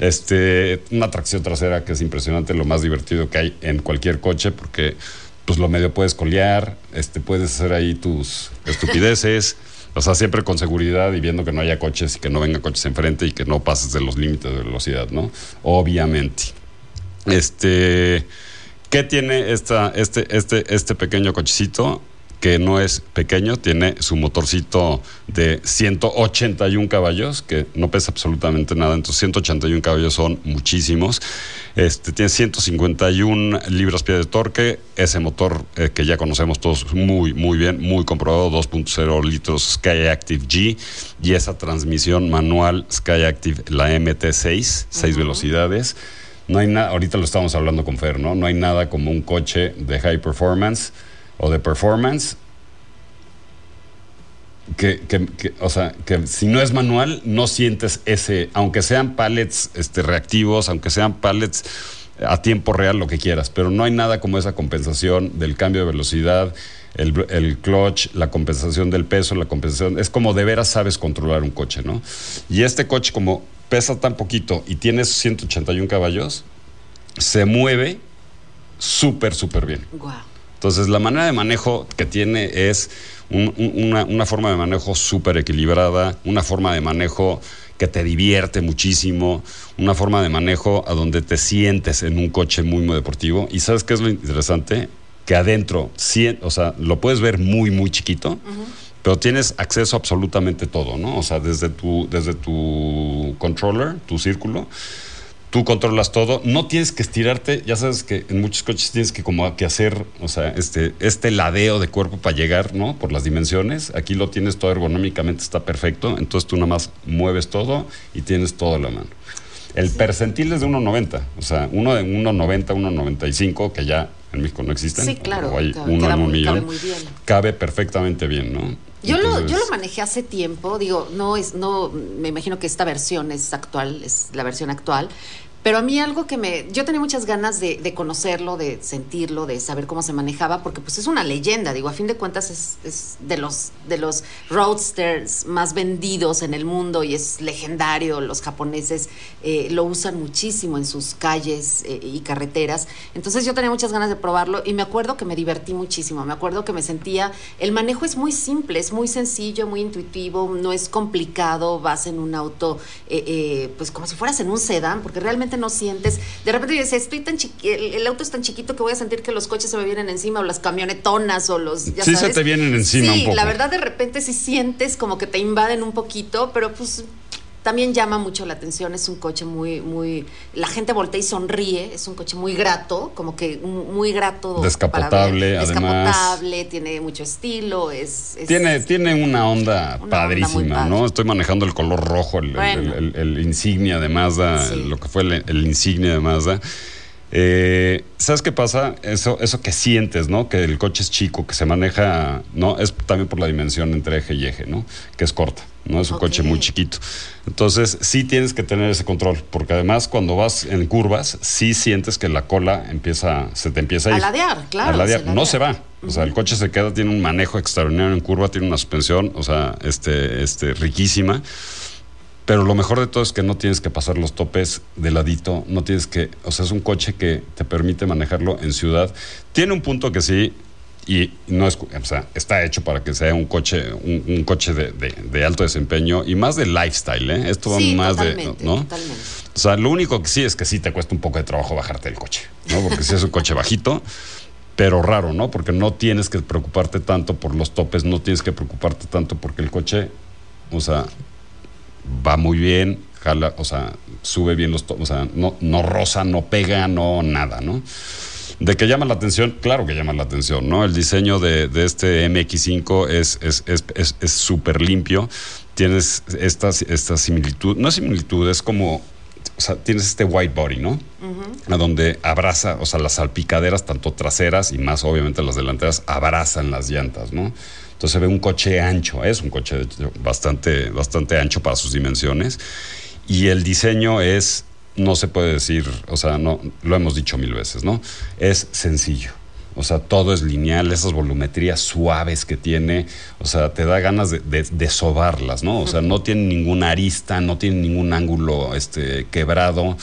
Este, una tracción trasera que es impresionante, lo más divertido que hay en cualquier coche, porque pues lo medio puedes colear, este, puedes hacer ahí tus estupideces. O sea, siempre con seguridad y viendo que no haya coches y que no vengan coches enfrente y que no pases de los límites de velocidad, ¿no? Obviamente. Este, ¿qué tiene esta, este, este, este pequeño cochecito? Que no es pequeño, tiene su motorcito de 181 caballos, que no pesa absolutamente nada, entonces 181 caballos son muchísimos. Este, tiene 151 libras-pie de torque, ese motor eh, que ya conocemos todos muy, muy bien, muy comprobado, 2.0 litros Sky Active G, y esa transmisión manual Sky Active, la MT6, seis velocidades. No hay nada, ahorita lo estamos hablando con Fer, ¿no? No hay nada como un coche de high performance o de performance que, o sea, que si no es manual, no sientes ese, aunque sean pallets este, reactivos, aunque sean pallets a tiempo real, lo que quieras, pero no hay nada como esa compensación del cambio de velocidad, el, clutch, la compensación del peso, la compensación, es como de veras sabes controlar un coche, ¿no? Y este coche como pesa tan poquito y tiene esos 181 caballos, se mueve súper, súper bien. Entonces, la manera de manejo que tiene es un- un- una, una forma de manejo súper equilibrada, una forma de manejo que te divierte muchísimo, una forma de manejo a donde te sientes en un coche muy, muy deportivo. ¿Y sabes qué es lo interesante? Que adentro, sí, o sea, lo puedes ver muy, muy chiquito, pero tienes acceso a absolutamente todo, ¿no? O sea, desde tu, desde tu controller, tu círculo, tú controlas todo, no tienes que estirarte, ya sabes que en muchos coches tienes que como que hacer, o sea, este, este ladeo de cuerpo para llegar, ¿no? Por las dimensiones, aquí lo tienes todo ergonómicamente, está perfecto, entonces tú nada más mueves todo y tienes todo a la mano. El percentil es de 1.90, o sea, uno de 1.90, 1.95, que ya en México no existen, Sí, claro, o hay ca- uno en un muy- cabe millón, muy bien. cabe perfectamente bien, ¿no? Yo lo, yo lo manejé hace tiempo, digo, no es, no, me imagino que esta versión es actual, es la versión actual, Pero a mí algo que me... Yo tenía muchas ganas de, conocerlo, de sentirlo, de saber cómo se manejaba, porque pues es una leyenda, digo, a fin de cuentas es, de, los, de los roadsters más vendidos en el mundo y es legendario, los japoneses eh, lo usan muchísimo en sus calles eh, y carreteras. Entonces yo tenía muchas ganas de probarlo y me acuerdo que me divertí muchísimo, me acuerdo que me sentía... El manejo es muy simple, es muy sencillo, muy intuitivo, no es complicado, vas en un auto, eh, pues como si fueras en un sedán, porque realmente no sientes. De repente yo decía, estoy tan chiqui el, el auto es tan chiquito que voy a sentir que los coches se me vienen encima, o las camionetonas, o los. Ya Sí se te vienen encima Sí, un poco. la verdad, de repente sí sientes como que te invaden un poquito, pero pues. También llama mucho la atención, es un coche muy, muy, la gente voltea y sonríe, es un coche muy grato, como que muy grato. Descapotable, ver. además. Descapotable, tiene mucho estilo, es... es- Tiene, tiene una onda Una padrísima, onda. ¿no? Estoy manejando el color rojo, el, el- Bueno. el- el- el insignia de Mazda, lo que fue el, el insignia de Mazda. Eh, ¿Sabes qué pasa? Eso, eso que sientes, ¿no? Que el coche es chico, que se maneja, ¿no? Es también por la dimensión entre eje y eje, ¿no? Que es corta, ¿no? Es un coche muy chiquito. Entonces, sí tienes que tener ese control, porque además cuando vas en curvas, sí sientes que la cola empieza, se te empieza a A ir. ladear, claro, A ladear. se No se va. O sea, el coche se queda, tiene un manejo extraordinario en curva, tiene una suspensión, o sea, este, este, riquísima. Pero lo mejor de todo es que no tienes que pasar los topes de ladito, no tienes que, o sea, es un coche que te permite manejarlo en ciudad. Tiene un punto que sí, y no es, o sea, está hecho para que sea un coche, un, un coche de, de- de alto desempeño y más de lifestyle, ¿eh? Esto va Sí, más de, ¿no? totalmente. O sea, lo único que sí es que sí te cuesta un poco de trabajo bajarte del coche, ¿no? Porque sí es un coche bajito, pero raro, ¿no? Porque no tienes que preocuparte tanto por los topes, no tienes que preocuparte tanto porque el coche, o sea, va muy bien, jala, o sea, sube bien los o sea, no, no roza, no pega, no nada, ¿no? De que llama la atención, claro que llama la atención, ¿no? El diseño de, de este MX5 es es es- es- súper limpio. Tienes esta, esta similitud, no es similitud, es como, o sea, tienes este white body, ¿no? a donde abraza, o sea, las salpicaderas, tanto traseras y más obviamente las delanteras, abrazan las llantas, ¿no? Entonces se ve un coche ancho, es un coche bastante, bastante ancho para sus dimensiones. Y el diseño es, no se puede decir, o sea, no, lo hemos dicho mil veces, ¿no? Es sencillo. O sea, todo es lineal, esas volumetrías suaves que tiene, o sea, te da ganas de, de- de sobarlas, ¿no? O sea, no tiene ninguna arista, no tiene ningún ángulo este, quebrado,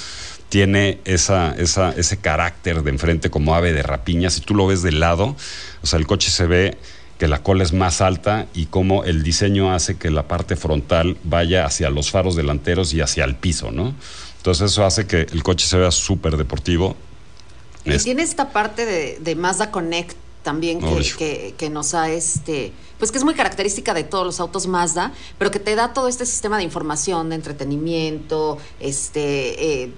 tiene esa, esa, ese carácter de enfrente como ave de rapiña. Si tú lo ves de lado, o sea, el coche se ve que la cola es más alta y cómo el diseño hace que la parte frontal vaya hacia los faros delanteros y hacia el piso, ¿no? Entonces eso hace que el coche se vea súper deportivo. Y Es- tiene esta parte de, de Mazda Connect también que, Uy. que- que nos ha este pues que es muy característica de todos los autos Mazda pero que te da todo este sistema de información de entretenimiento este eh,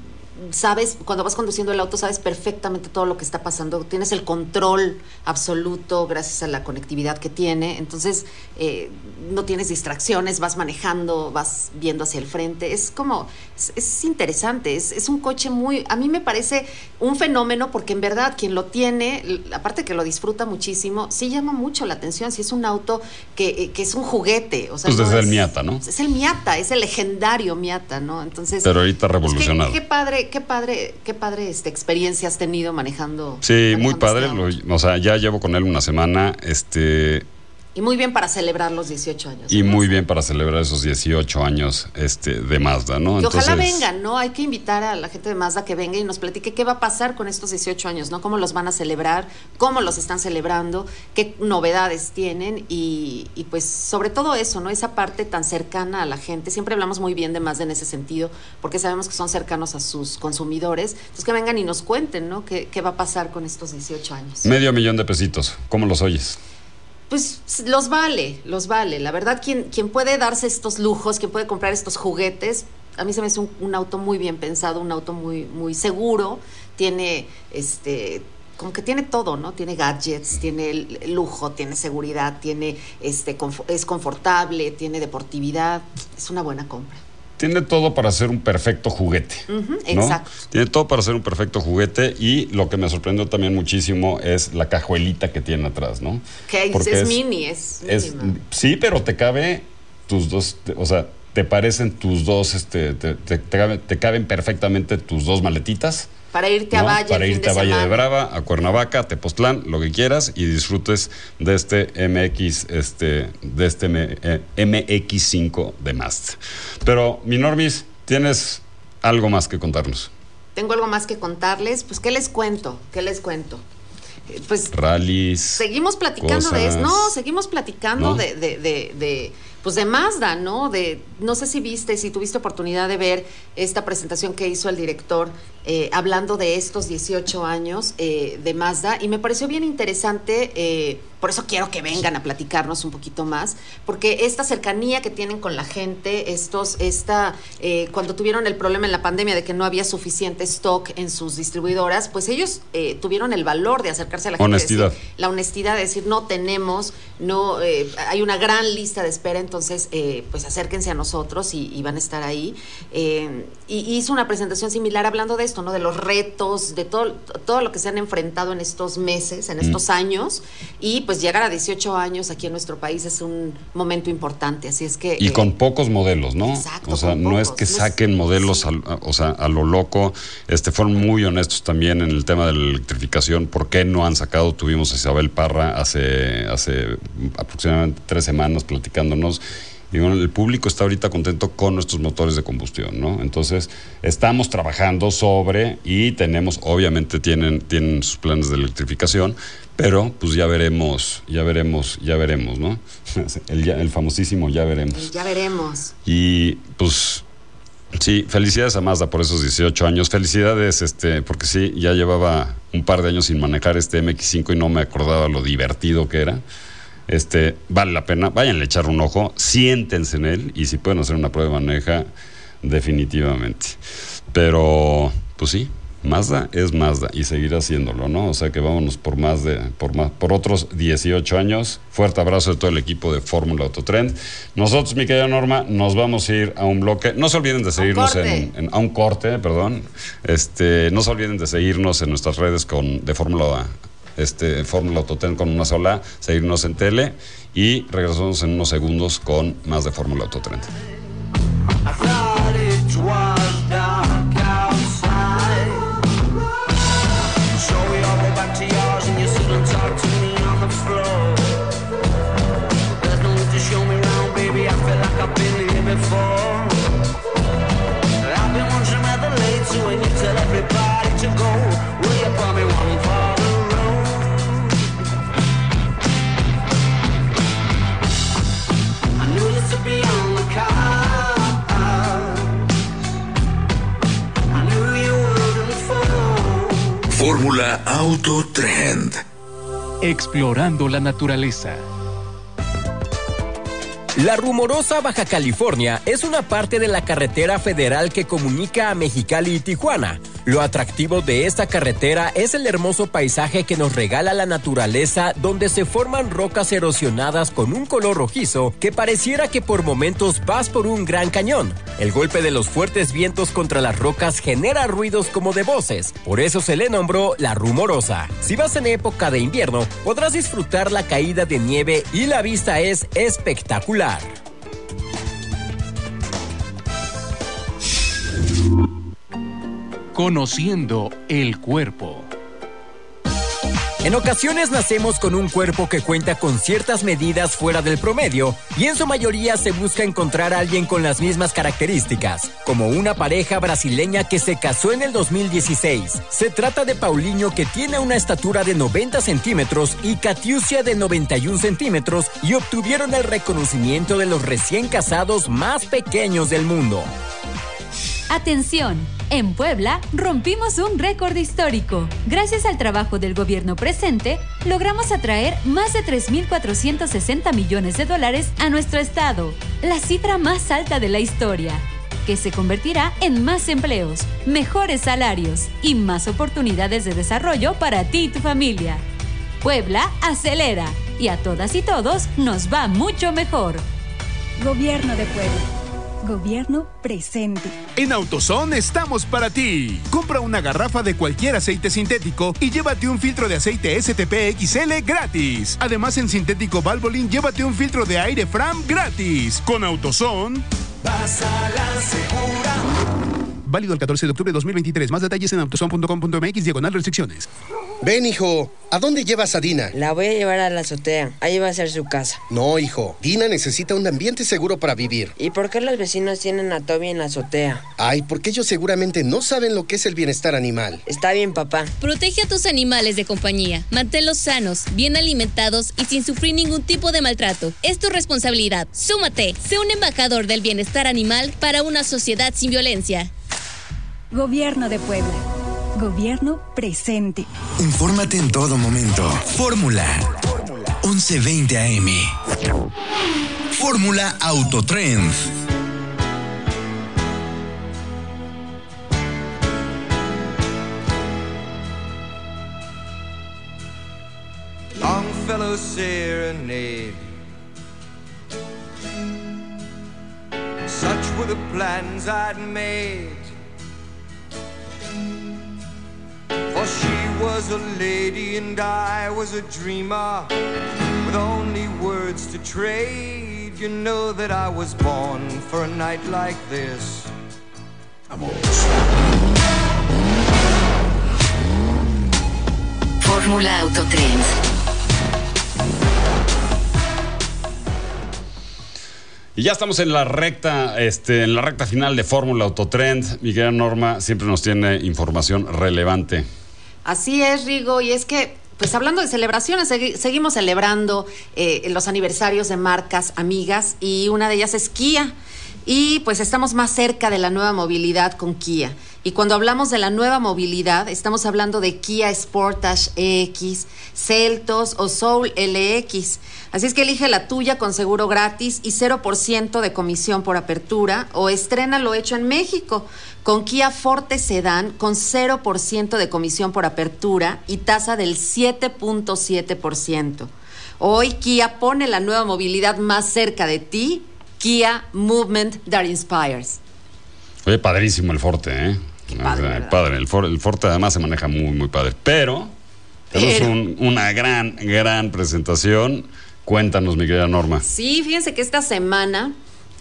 sabes cuando vas conduciendo el auto sabes perfectamente todo lo que está pasando. Tienes el control absoluto gracias a la conectividad que tiene. Entonces eh, no tienes distracciones vas manejando vas viendo hacia el frente. Es como es, es interesante es, es un coche muy a mí me parece un fenómeno porque en verdad quien lo tiene aparte que lo disfruta muchísimo sí llama mucho la atención. Si es un auto que, eh, que es un juguete o sea Pues no desde el es- Miata, ¿no? es el Miata es el legendario Miata no entonces Pero ahorita pues, qué- revolucionado. qué, padre qué padre qué padre este experiencia has tenido manejando Sí, muy manejando padre. este lo- o sea, ya llevo con él una semana. Este, y muy bien para celebrar los 18 años y muy bien para celebrar esos 18 años este, de Mazda, ¿no? Que ojalá vengan, ¿no? Hay que invitar a la gente de Mazda que venga y nos platique qué va a pasar con estos 18 años, ¿no? Cómo los van a celebrar, cómo los están celebrando, qué novedades tienen y, y, pues sobre todo eso, ¿no? Esa parte tan cercana a la gente. Siempre hablamos muy bien de Mazda en ese sentido porque sabemos que son cercanos a sus consumidores. Entonces que vengan y nos cuenten, ¿no? ¿Qué, qué va a pasar con estos 18 años? Medio millón de pesitos. ¿Cómo los oyes? Pues los vale, los vale. La verdad, quien, quien puede darse estos lujos, quien puede comprar estos juguetes, a mí se me hace un, un auto muy bien pensado, un auto muy, muy seguro, tiene este como que tiene todo, ¿no? Tiene gadgets, tiene lujo, tiene seguridad, tiene este es confortable, tiene deportividad, es una buena compra. Tiene todo para ser un perfecto juguete. ¿no? Exacto. Tiene todo para ser un perfecto juguete y lo que me sorprendió también muchísimo es la cajuelita que tiene atrás, ¿no? Que es, Porque es mini, es, es- sí, pero te cabe tus dos, o sea, ¿te parecen tus dos, este, te, te- te caben- te caben perfectamente tus dos maletitas? Para irte a ¿no? Valle. Para el fin irte a de Valle de. Brava, a Cuernavaca, a Tepoztlán, lo que quieras y disfrutes de este MX, este, de este M- eh, MX5 de Mazda. Pero, mi Normis, tienes algo más que contarnos. Tengo algo más que contarles. Pues, ¿qué les cuento? ¿Qué les cuento? Eh, Pues Rallies. seguimos platicando de eso. No, seguimos platicando ¿No? de, de, de, de, pues de Mazda, ¿no? De, no sé si viste, si tuviste oportunidad de ver esta presentación que hizo el director eh, hablando de estos 18 años eh, de Mazda y me pareció bien interesante, eh, por eso quiero que vengan a platicarnos un poquito más, porque esta cercanía que tienen con la gente, estos, esta, eh, cuando tuvieron el problema en la pandemia de que no había suficiente stock en sus distribuidoras, pues ellos eh, tuvieron el valor de acercarse a la gente. y Honestidad. la honestidad de decir no tenemos, no eh, hay una gran lista de espera, entonces pues acérquense a nosotros y, y van a estar ahí. Y hizo una presentación similar hablando de esto, ¿no? De los retos, de todo, todo lo que se han enfrentado en estos meses, en Mm. estos años, y pues llegar a 18 años aquí en nuestro país es un momento importante, así es que... Y eh, con pocos modelos, ¿no? Exacto, o sea, no es que saquen modelos al- a, o sea, a lo loco. Este, fueron muy honestos también en el tema de la electrificación. ¿Por qué no han sacado? Tuvimos a Isabel Parra hace, hace aproximadamente tres semanas platicándonos. El público está ahorita contento con nuestros motores de combustión, ¿no? Entonces, estamos trabajando sobre y tenemos, obviamente tienen, tienen sus planes de electrificación, pero pues ya veremos, ya veremos, ya veremos, ¿no? El, el famosísimo ya veremos. ya veremos. Y pues sí, felicidades a Mazda por esos 18 años. Felicidades, este, porque sí, ya llevaba un par de años sin manejar este MX5 y no me acordaba lo divertido que era. Este, vale la pena, vayan a echar un ojo, siéntense en él y si pueden hacer una prueba de maneja, definitivamente. Pero, pues sí, Mazda es Mazda y seguirá haciéndolo, ¿no? O sea que vámonos por más de, por más, por otros 18 años. Fuerte abrazo de todo el equipo de Fórmula Autotrend. Nosotros, mi querida Norma, nos vamos a ir a un bloque. No se olviden de seguirnos en- a un corte, perdón. Este, no se olviden de seguirnos en nuestras redes con de Fórmula este, Fórmula Autotrend con una sola, seguirnos en tele y regresamos en unos segundos con más de Fórmula Autotrend. I Fórmula Auto Trend. Explorando la naturaleza. La rumorosa Baja California es una parte de la carretera federal que comunica a Mexicali y Tijuana. Lo atractivo de esta carretera es el hermoso paisaje que nos regala la naturaleza donde se forman rocas erosionadas con un color rojizo que pareciera que por momentos vas por un gran cañón. El golpe de los fuertes vientos contra las rocas genera ruidos como de voces, por eso se le nombró la rumorosa. Si vas en época de invierno, podrás disfrutar la caída de nieve y la vista es espectacular. Conociendo el cuerpo. En ocasiones nacemos con un cuerpo que cuenta con ciertas medidas fuera del promedio y en su mayoría se busca encontrar a alguien con las mismas características, como una pareja brasileña que se casó en el 2016. Se trata de Paulinho que tiene una estatura de 90 centímetros y Catiucia de 91 centímetros y obtuvieron el reconocimiento de los recién casados más pequeños del mundo. Atención, en Puebla rompimos un récord histórico. Gracias al trabajo del gobierno presente, logramos atraer más de 3.460 millones de dólares a nuestro estado, la cifra más alta de la historia, que se convertirá en más empleos, mejores salarios y más oportunidades de desarrollo para ti y tu familia. Puebla acelera y a todas y todos nos va mucho mejor. Gobierno de Puebla. Gobierno presente. En AutoZone estamos para ti. Compra una garrafa de cualquier aceite sintético y llévate un filtro de aceite STP XL gratis. Además, en sintético Valvoline, llévate un filtro de aire Fram gratis. Con AutoZone, Vas a la segura. Válido el 14 de octubre de 2023. Más detalles en autoson.com.mx diagonal restricciones. Ven, hijo. ¿A dónde llevas a Dina? La voy a llevar a la azotea. Ahí va a ser su casa. No, hijo. Dina necesita un ambiente seguro para vivir. ¿Y por qué los vecinos tienen a Toby en la azotea? Ay, porque ellos seguramente no saben lo que es el bienestar animal. Está bien, papá. Protege a tus animales de compañía. Manténlos sanos, bien alimentados y sin sufrir ningún tipo de maltrato. Es tu responsabilidad. Súmate. Sé un embajador del bienestar animal para una sociedad sin violencia. Gobierno de Puebla. Gobierno presente. Infórmate en todo momento. Fórmula 1120 AM. Fórmula Autotrend. Longfellow serenade. Such were the plans I'd made. For she was a lady and I was a dreamer with only words to trade. You know that I was born for a night like this. Fórmula Autotrend. Y ya estamos en la recta, este, en la recta final de Fórmula Autotrend. Mi Norma siempre nos tiene información relevante. Así es, Rigo, y es que, pues hablando de celebraciones, segui- seguimos celebrando eh, los aniversarios de marcas amigas y una de ellas es Kia. Y pues estamos más cerca de la nueva movilidad con Kia. Y cuando hablamos de la nueva movilidad, estamos hablando de Kia Sportage EX, Celtos o Soul LX. Así es que elige la tuya con seguro gratis y 0% de comisión por apertura o estrena lo hecho en México con Kia Forte Sedan con 0% de comisión por apertura y tasa del 7.7%. Hoy Kia pone la nueva movilidad más cerca de ti, Kia Movement That Inspires. Oye, padrísimo el Forte, ¿eh? padre. El, For- el Forte además se maneja muy, muy padre. Pero tenemos un- una gran, gran presentación. Cuéntanos, mi querida Norma. Sí, fíjense que esta semana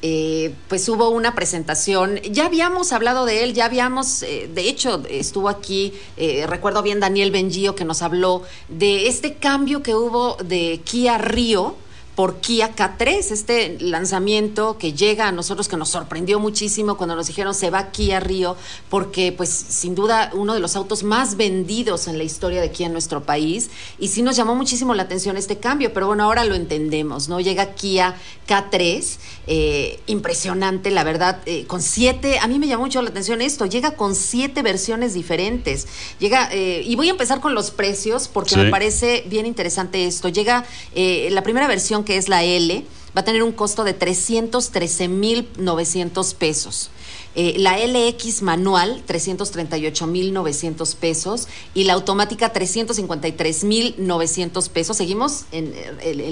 eh, pues hubo una presentación, ya habíamos hablado de él, ya habíamos, eh, de hecho estuvo aquí, eh, recuerdo bien Daniel Bengio que nos habló de este cambio que hubo de Kia Río por Kia K3, este lanzamiento que llega a nosotros que nos sorprendió muchísimo cuando nos dijeron se va Kia Río, porque pues sin duda uno de los autos más vendidos en la historia de Kia en nuestro país y sí nos llamó muchísimo la atención este cambio, pero bueno, ahora lo entendemos, ¿no? Llega Kia K3, eh, impresionante, la verdad, eh, con siete, a mí me llamó mucho la atención esto, llega con siete versiones diferentes, llega, eh, y voy a empezar con los precios porque Sí. me parece bien interesante esto, llega la primera versión que es la L, va a tener un costo de 313.900 pesos. Eh, la LX manual, 338.900 pesos. Y la automática, 353.900 pesos. Seguimos en,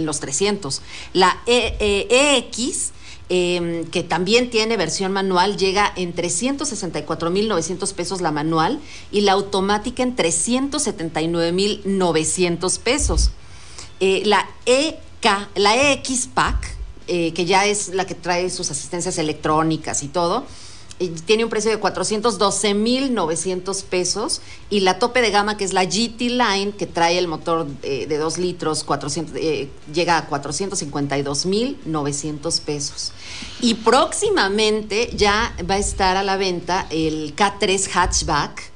los 300. La E- EX, eh, que también tiene versión manual, llega en 364.900 pesos la manual. Y la automática en 379.900 pesos. Eh, la La EX Pack, eh, que ya es la que trae sus asistencias electrónicas y todo, eh, tiene un precio de 412.900 pesos y la tope de gama que es la GT Line que trae el motor eh, de 2 litros 400, llega a 452.900 pesos. Y próximamente ya va a estar a la venta el K3 Hatchback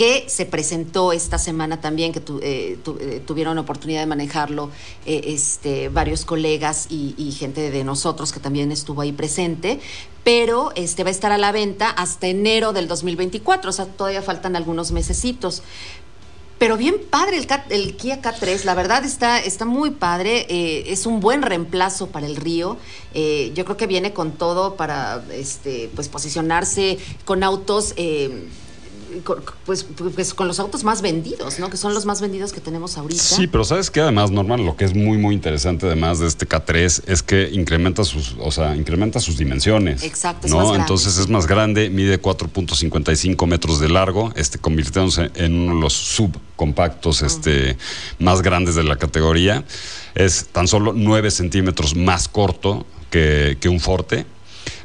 que se presentó esta semana también, que tu- eh, eh, tuvieron oportunidad de manejarlo eh, este, varios colegas y, gente de nosotros que también estuvo ahí presente, pero este, va a estar a la venta hasta enero del 2024, o sea, todavía faltan algunos mesecitos. Pero bien padre el, Kia K3, la verdad está, está muy padre, eh, es un buen reemplazo para el Río. yo creo que viene con todo para este, pues, posicionarse con autos. Pues, pues con los autos más vendidos, ¿no? Que son los más vendidos que tenemos ahorita. Sí, pero sabes que además, Norman, lo que es muy, muy interesante además de este K3 es que incrementa sus, o sea, incrementa sus dimensiones. Exacto, es ¿no? más. Entonces es más grande, mide 4.55 metros de largo, este, convirtiéndose en uno de los subcompactos este, más grandes de la categoría. Es tan solo 9 centímetros más corto que, que un Forte.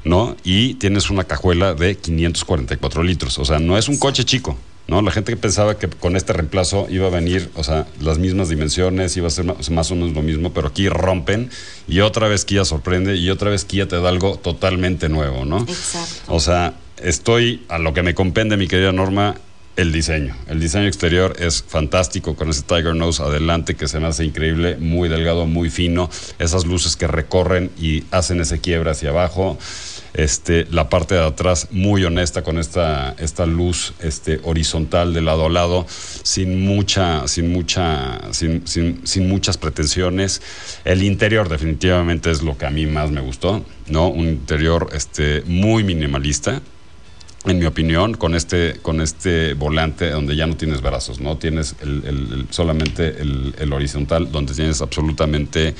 ¿No? Y tienes una cajuela de 544 litros. O sea, no es un coche chico. ¿no? La gente que pensaba que con este reemplazo iba a venir, o sea, las mismas dimensiones, iba a ser más, o menos lo mismo, pero aquí rompen y otra vez Kia sorprende y otra vez Kia te da algo totalmente nuevo, ¿no? Exacto. O sea, estoy a lo que me compende, mi querida Norma, el diseño. El diseño exterior es fantástico con ese Tiger Nose adelante que se me hace increíble, muy delgado, muy fino, esas luces que recorren y hacen ese quiebre hacia abajo. Este, la parte de atrás muy honesta con esta, esta luz este, horizontal de lado a lado, sin mucha, sin mucha, sin, sin, sin muchas pretensiones. El interior definitivamente es lo que a mí más me gustó, ¿no? Un interior este, muy minimalista, en mi opinión, con este, con este volante donde ya no tienes brazos, ¿no? Tienes solamente el horizontal, donde tienes absolutamente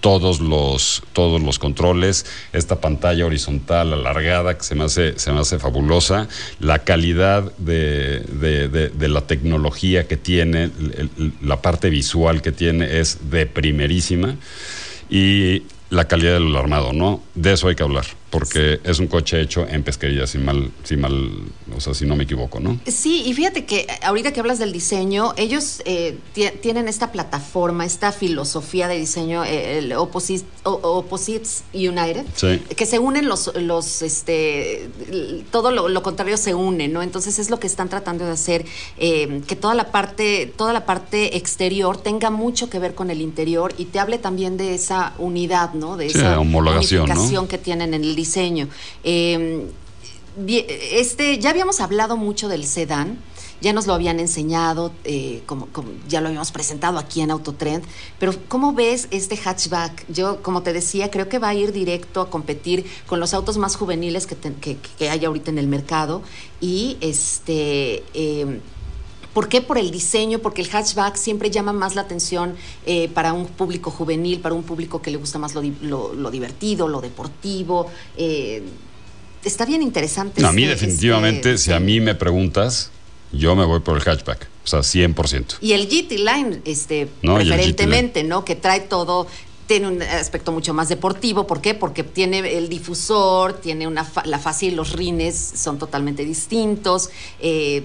todos los, todos los controles, esta pantalla horizontal alargada que se me hace, se me hace fabulosa, la calidad de, de- de- la tecnología que tiene, la parte visual que tiene es de primerísima y la calidad del armado, ¿no? De eso hay que hablar, porque es un coche hecho en pesquería, si mal, si mal, o sea, si no me equivoco, ¿no? Sí, y fíjate que eh, ahorita que hablas del diseño, ellos eh, ti- tienen esta plataforma, esta filosofía de diseño, eh, el Opposi- Opposites United, Sí. que se unen los, los este, todo lo, lo contrario se une, ¿no? Entonces es lo que están tratando de hacer, eh, que toda la parte, toda la parte exterior tenga mucho que ver con el interior y te hable también de esa unidad, ¿no? De Sí, esa homologación, ¿no? unificación que tienen en el diseño. Bien, este, ya habíamos hablado mucho del sedán, ya nos lo habían enseñado, eh, como, ya lo habíamos presentado aquí en Autotrend, pero ¿cómo ves este hatchback? Yo, como te decía, creo que va a ir directo a competir con los autos más juveniles que, te- que, hay ahorita en el mercado y este... eh, ¿Por qué? Por el diseño, porque el hatchback siempre llama más la atención eh, para un público juvenil, para un público que le gusta más lo, lo- lo divertido, lo deportivo. eh, está bien interesante. No, a mí este- definitivamente, este- si a mí me preguntas, yo me voy por el hatchback, o sea, 100%. Y el GT Line, este, No, preferentemente, ¿no? Que trae todo, tiene un aspecto mucho más deportivo. ¿Por qué? Porque tiene el difusor, tiene una fa- la fascia y los rines son totalmente distintos. eh,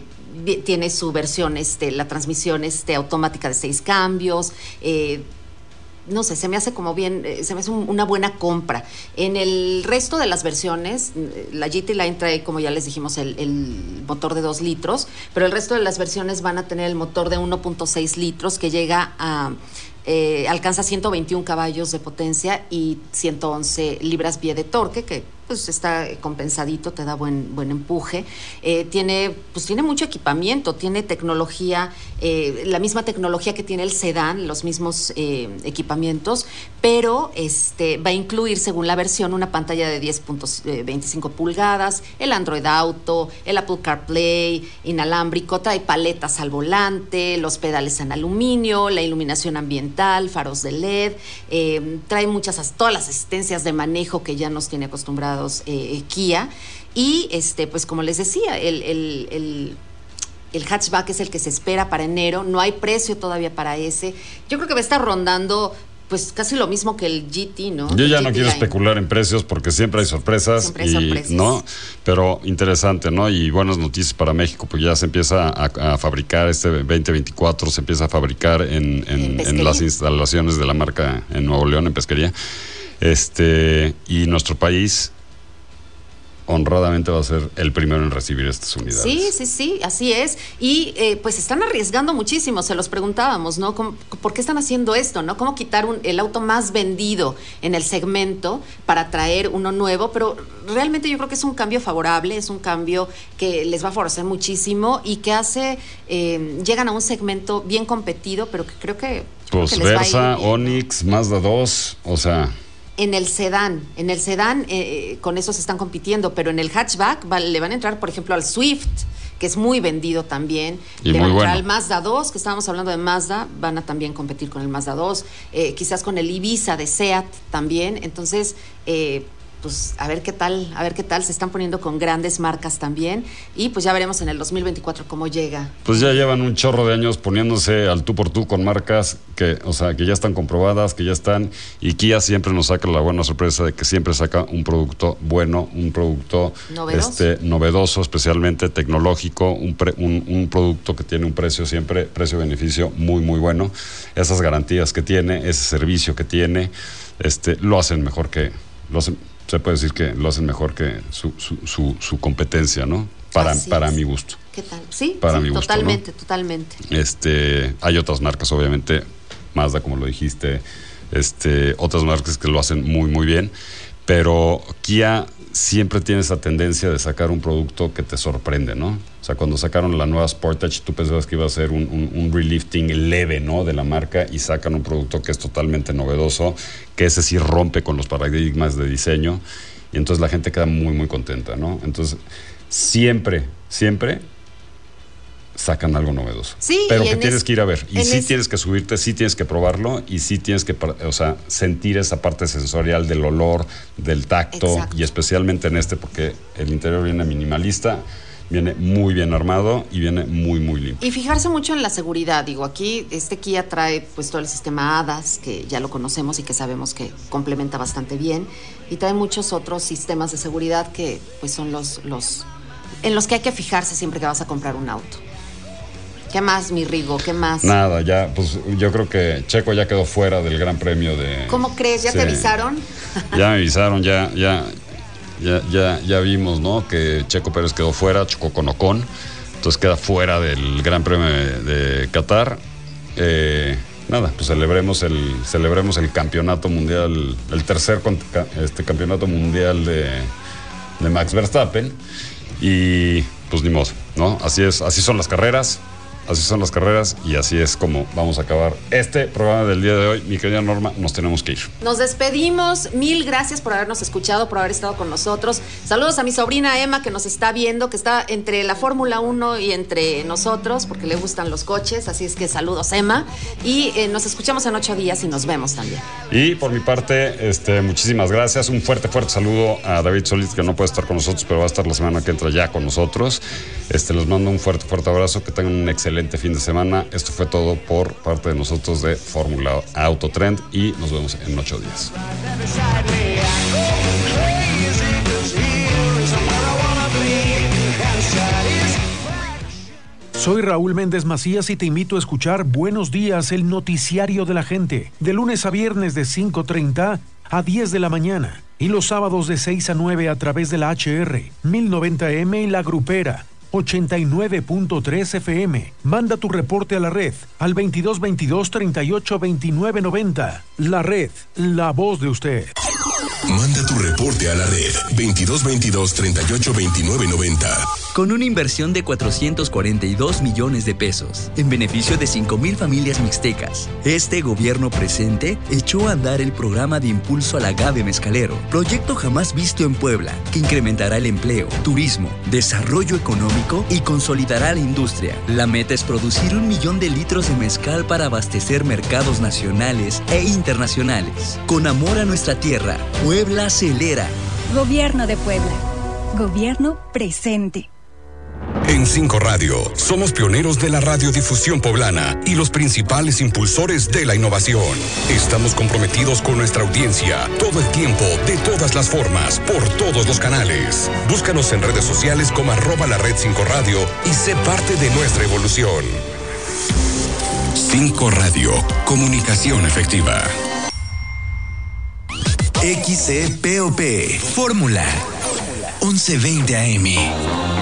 tiene su versión, este, la transmisión este, automática de seis cambios. eh, no sé, se me hace como bien, eh, se me hace un- una buena compra. En el resto de las versiones, eh, la GT Line trae, como ya les dijimos, el, el motor de 2 litros, pero el resto de las versiones van a tener el motor de 1.6 litros que llega a... eh, alcanza 121 caballos de potencia y 111 libras-pie de torque, que pues está compensadito, te da buen, buen empuje. Eh, tiene, pues tiene mucho equipamiento, tiene tecnología, eh, la misma tecnología que tiene el sedán, los mismos eh, equipamientos, pero este, va a incluir, según la versión, una pantalla de 10.25 pulgadas, el Android Auto, el Apple CarPlay, inalámbrico, trae paletas al volante, los pedales en aluminio, la iluminación ambiental, faros de LED, trae muchas, as- todas las asistencias de manejo que ya nos tiene acostumbrados eh, Kia. Y este, pues como les decía, el, el- el- el hatchback es el que se espera para enero, no hay precio todavía para ese. Yo creo que va a estar rondando pues casi lo mismo que el GT, ¿no? Yo ya no quiero Line. especular en precios porque siempre hay sorpresas. Siempre hay y, sorpresas. ¿no? Pero interesante, ¿no? Y buenas noticias para México, porque ya se empieza a, a fabricar este 2024, se empieza a fabricar en, en- en las instalaciones de la marca en Nuevo León, en pesquería. Este, y nuestro país honradamente va a ser el primero en recibir estas unidades. Sí, sí, sí, así es. Y eh, pues están arriesgando muchísimo, se los preguntábamos, ¿no? ¿Cómo- ¿Por qué están haciendo esto, no? ¿Cómo quitar un- el auto más vendido en el segmento para traer uno nuevo? Pero realmente yo creo que es un cambio favorable, es un cambio que les va a favorecer muchísimo y que hace, eh, llegan a un segmento bien competido, pero que creo que... yo creo Pues que Versa. Onix, Mazda 2, o sea, En el sedán, en el sedán eh, con eso se están compitiendo, pero en el hatchback va- le van a entrar, por ejemplo, al Swift, que es muy vendido también. Y le van a entrar bueno. al Mazda 2, que estábamos hablando de Mazda, van a también competir con el Mazda 2, eh, quizás con el Ibiza de SEAT también. Entonces, eh, pues a ver qué tal, a ver qué tal, se están poniendo con grandes marcas también y pues ya veremos en el 2024 cómo llega. Pues ya llevan un chorro de años poniéndose al tú por tú con marcas que, o sea, que ya están comprobadas, que ya están, y Kia siempre nos saca la buena sorpresa de que siempre saca un producto bueno, un producto Novedoso. este, novedoso, especialmente tecnológico, un, pre- un, un producto que tiene un precio siempre, precio-beneficio muy, muy bueno. Esas garantías que tiene, ese servicio que tiene, este, lo hacen mejor que, lo hacen, se puede decir que lo hacen mejor que su, su, su, su competencia, ¿no? Para, Así para es. mi gusto. ¿Qué tal? Sí, Para sí, mi gusto, totalmente, totalmente. Este, hay otras marcas, obviamente, Mazda, como lo dijiste, este, otras marcas que lo hacen muy, muy bien, pero Kia siempre tiene esa tendencia de sacar un producto que te sorprende, ¿no? O sea, cuando sacaron la nueva Sportage, tú pensabas que iba a ser un, un, un relifting leve, ¿no? De la marca y sacan un producto que es totalmente novedoso, que ese sí rompe con los paradigmas de diseño y entonces la gente queda muy, muy contenta, ¿no? Entonces, siempre, siempre sacan algo novedoso. Sí, pero que en tienes es- que ir a ver. Y sí es- tienes que subirte, sí tienes que probarlo y sí tienes que, o sea, sentir esa parte sensorial del olor, del tacto Exacto. y especialmente en este porque el interior viene minimalista, viene muy bien armado y viene muy, muy limpio. Y fijarse mucho en la seguridad. Digo, aquí este Kia trae pues todo el sistema ADAS, que ya lo conocemos y que sabemos que complementa bastante bien. Y trae muchos otros sistemas de seguridad que pues son los, los en los que hay que fijarse siempre que vas a comprar un auto. ¿Qué más, mi Rigo? ¿Qué más? Nada, ya, pues yo creo que Checo ya quedó fuera del Gran Premio de. ¿Cómo crees? ¿Ya te avisaron? Ya me avisaron, ya, ya, ya, ya, ya vimos, ¿no? Que Checo Pérez quedó fuera, chocó con Ocon, entonces queda fuera del Gran Premio de, de Qatar. Eh, nada, pues celebremos el, celebremos el campeonato mundial, el tercer este, campeonato mundial de, de Max Verstappen. Y pues ni modo, ¿no? Así es, así son las carreras. Así son las carreras y así es como vamos a acabar este programa del día de hoy. Mi querida Norma, nos tenemos que ir. Nos despedimos. Mil gracias por habernos escuchado, por haber estado con nosotros. Saludos a mi sobrina Emma que nos está viendo, que está entre la Fórmula 1 y entre nosotros, porque le gustan los coches. Así es que saludos, Emma. Y eh, nos escuchamos en ocho días y nos vemos también. Y por mi parte, este, muchísimas gracias. Un fuerte, fuerte saludo a David Solís, que no puede estar con nosotros, pero va a estar la semana que entra ya con nosotros. Este, les mando un fuerte, fuerte abrazo. Que tengan un excelente fin de semana. Esto fue todo por parte de nosotros de Fórmula Autotrend y nos vemos en ocho días. Soy Raúl Méndez Macías y te invito a escuchar Buenos Días, el noticiario de la gente, de lunes a viernes de 5.30 a 10 de la mañana y los sábados de 6 a 9 a través de la HR, 1090M y la Grupera. 89.3 FM. Manda tu reporte a la red al 2222 38 29 90. La red, la voz de usted. Manda tu reporte a la red 2222 38 29 90. Con una inversión de 442 millones de pesos, en beneficio de 5.000 familias mixtecas, este gobierno presente echó a andar el programa de impulso al agave mezcalero, proyecto jamás visto en Puebla, que incrementará el empleo, turismo, desarrollo económico y consolidará la industria. La meta es producir un millón de litros de mezcal para abastecer mercados nacionales e internacionales. Con amor a nuestra tierra, Puebla acelera. Gobierno de Puebla. Gobierno presente. En 5 Radio, somos pioneros de la radiodifusión poblana y los principales impulsores de la innovación. Estamos comprometidos con nuestra audiencia todo el tiempo, de todas las formas, por todos los canales. Búscanos en redes sociales como arroba la red 5 Radio y sé parte de nuestra evolución. 5 Radio, comunicación efectiva. XCPOP, Fórmula 1120 AM.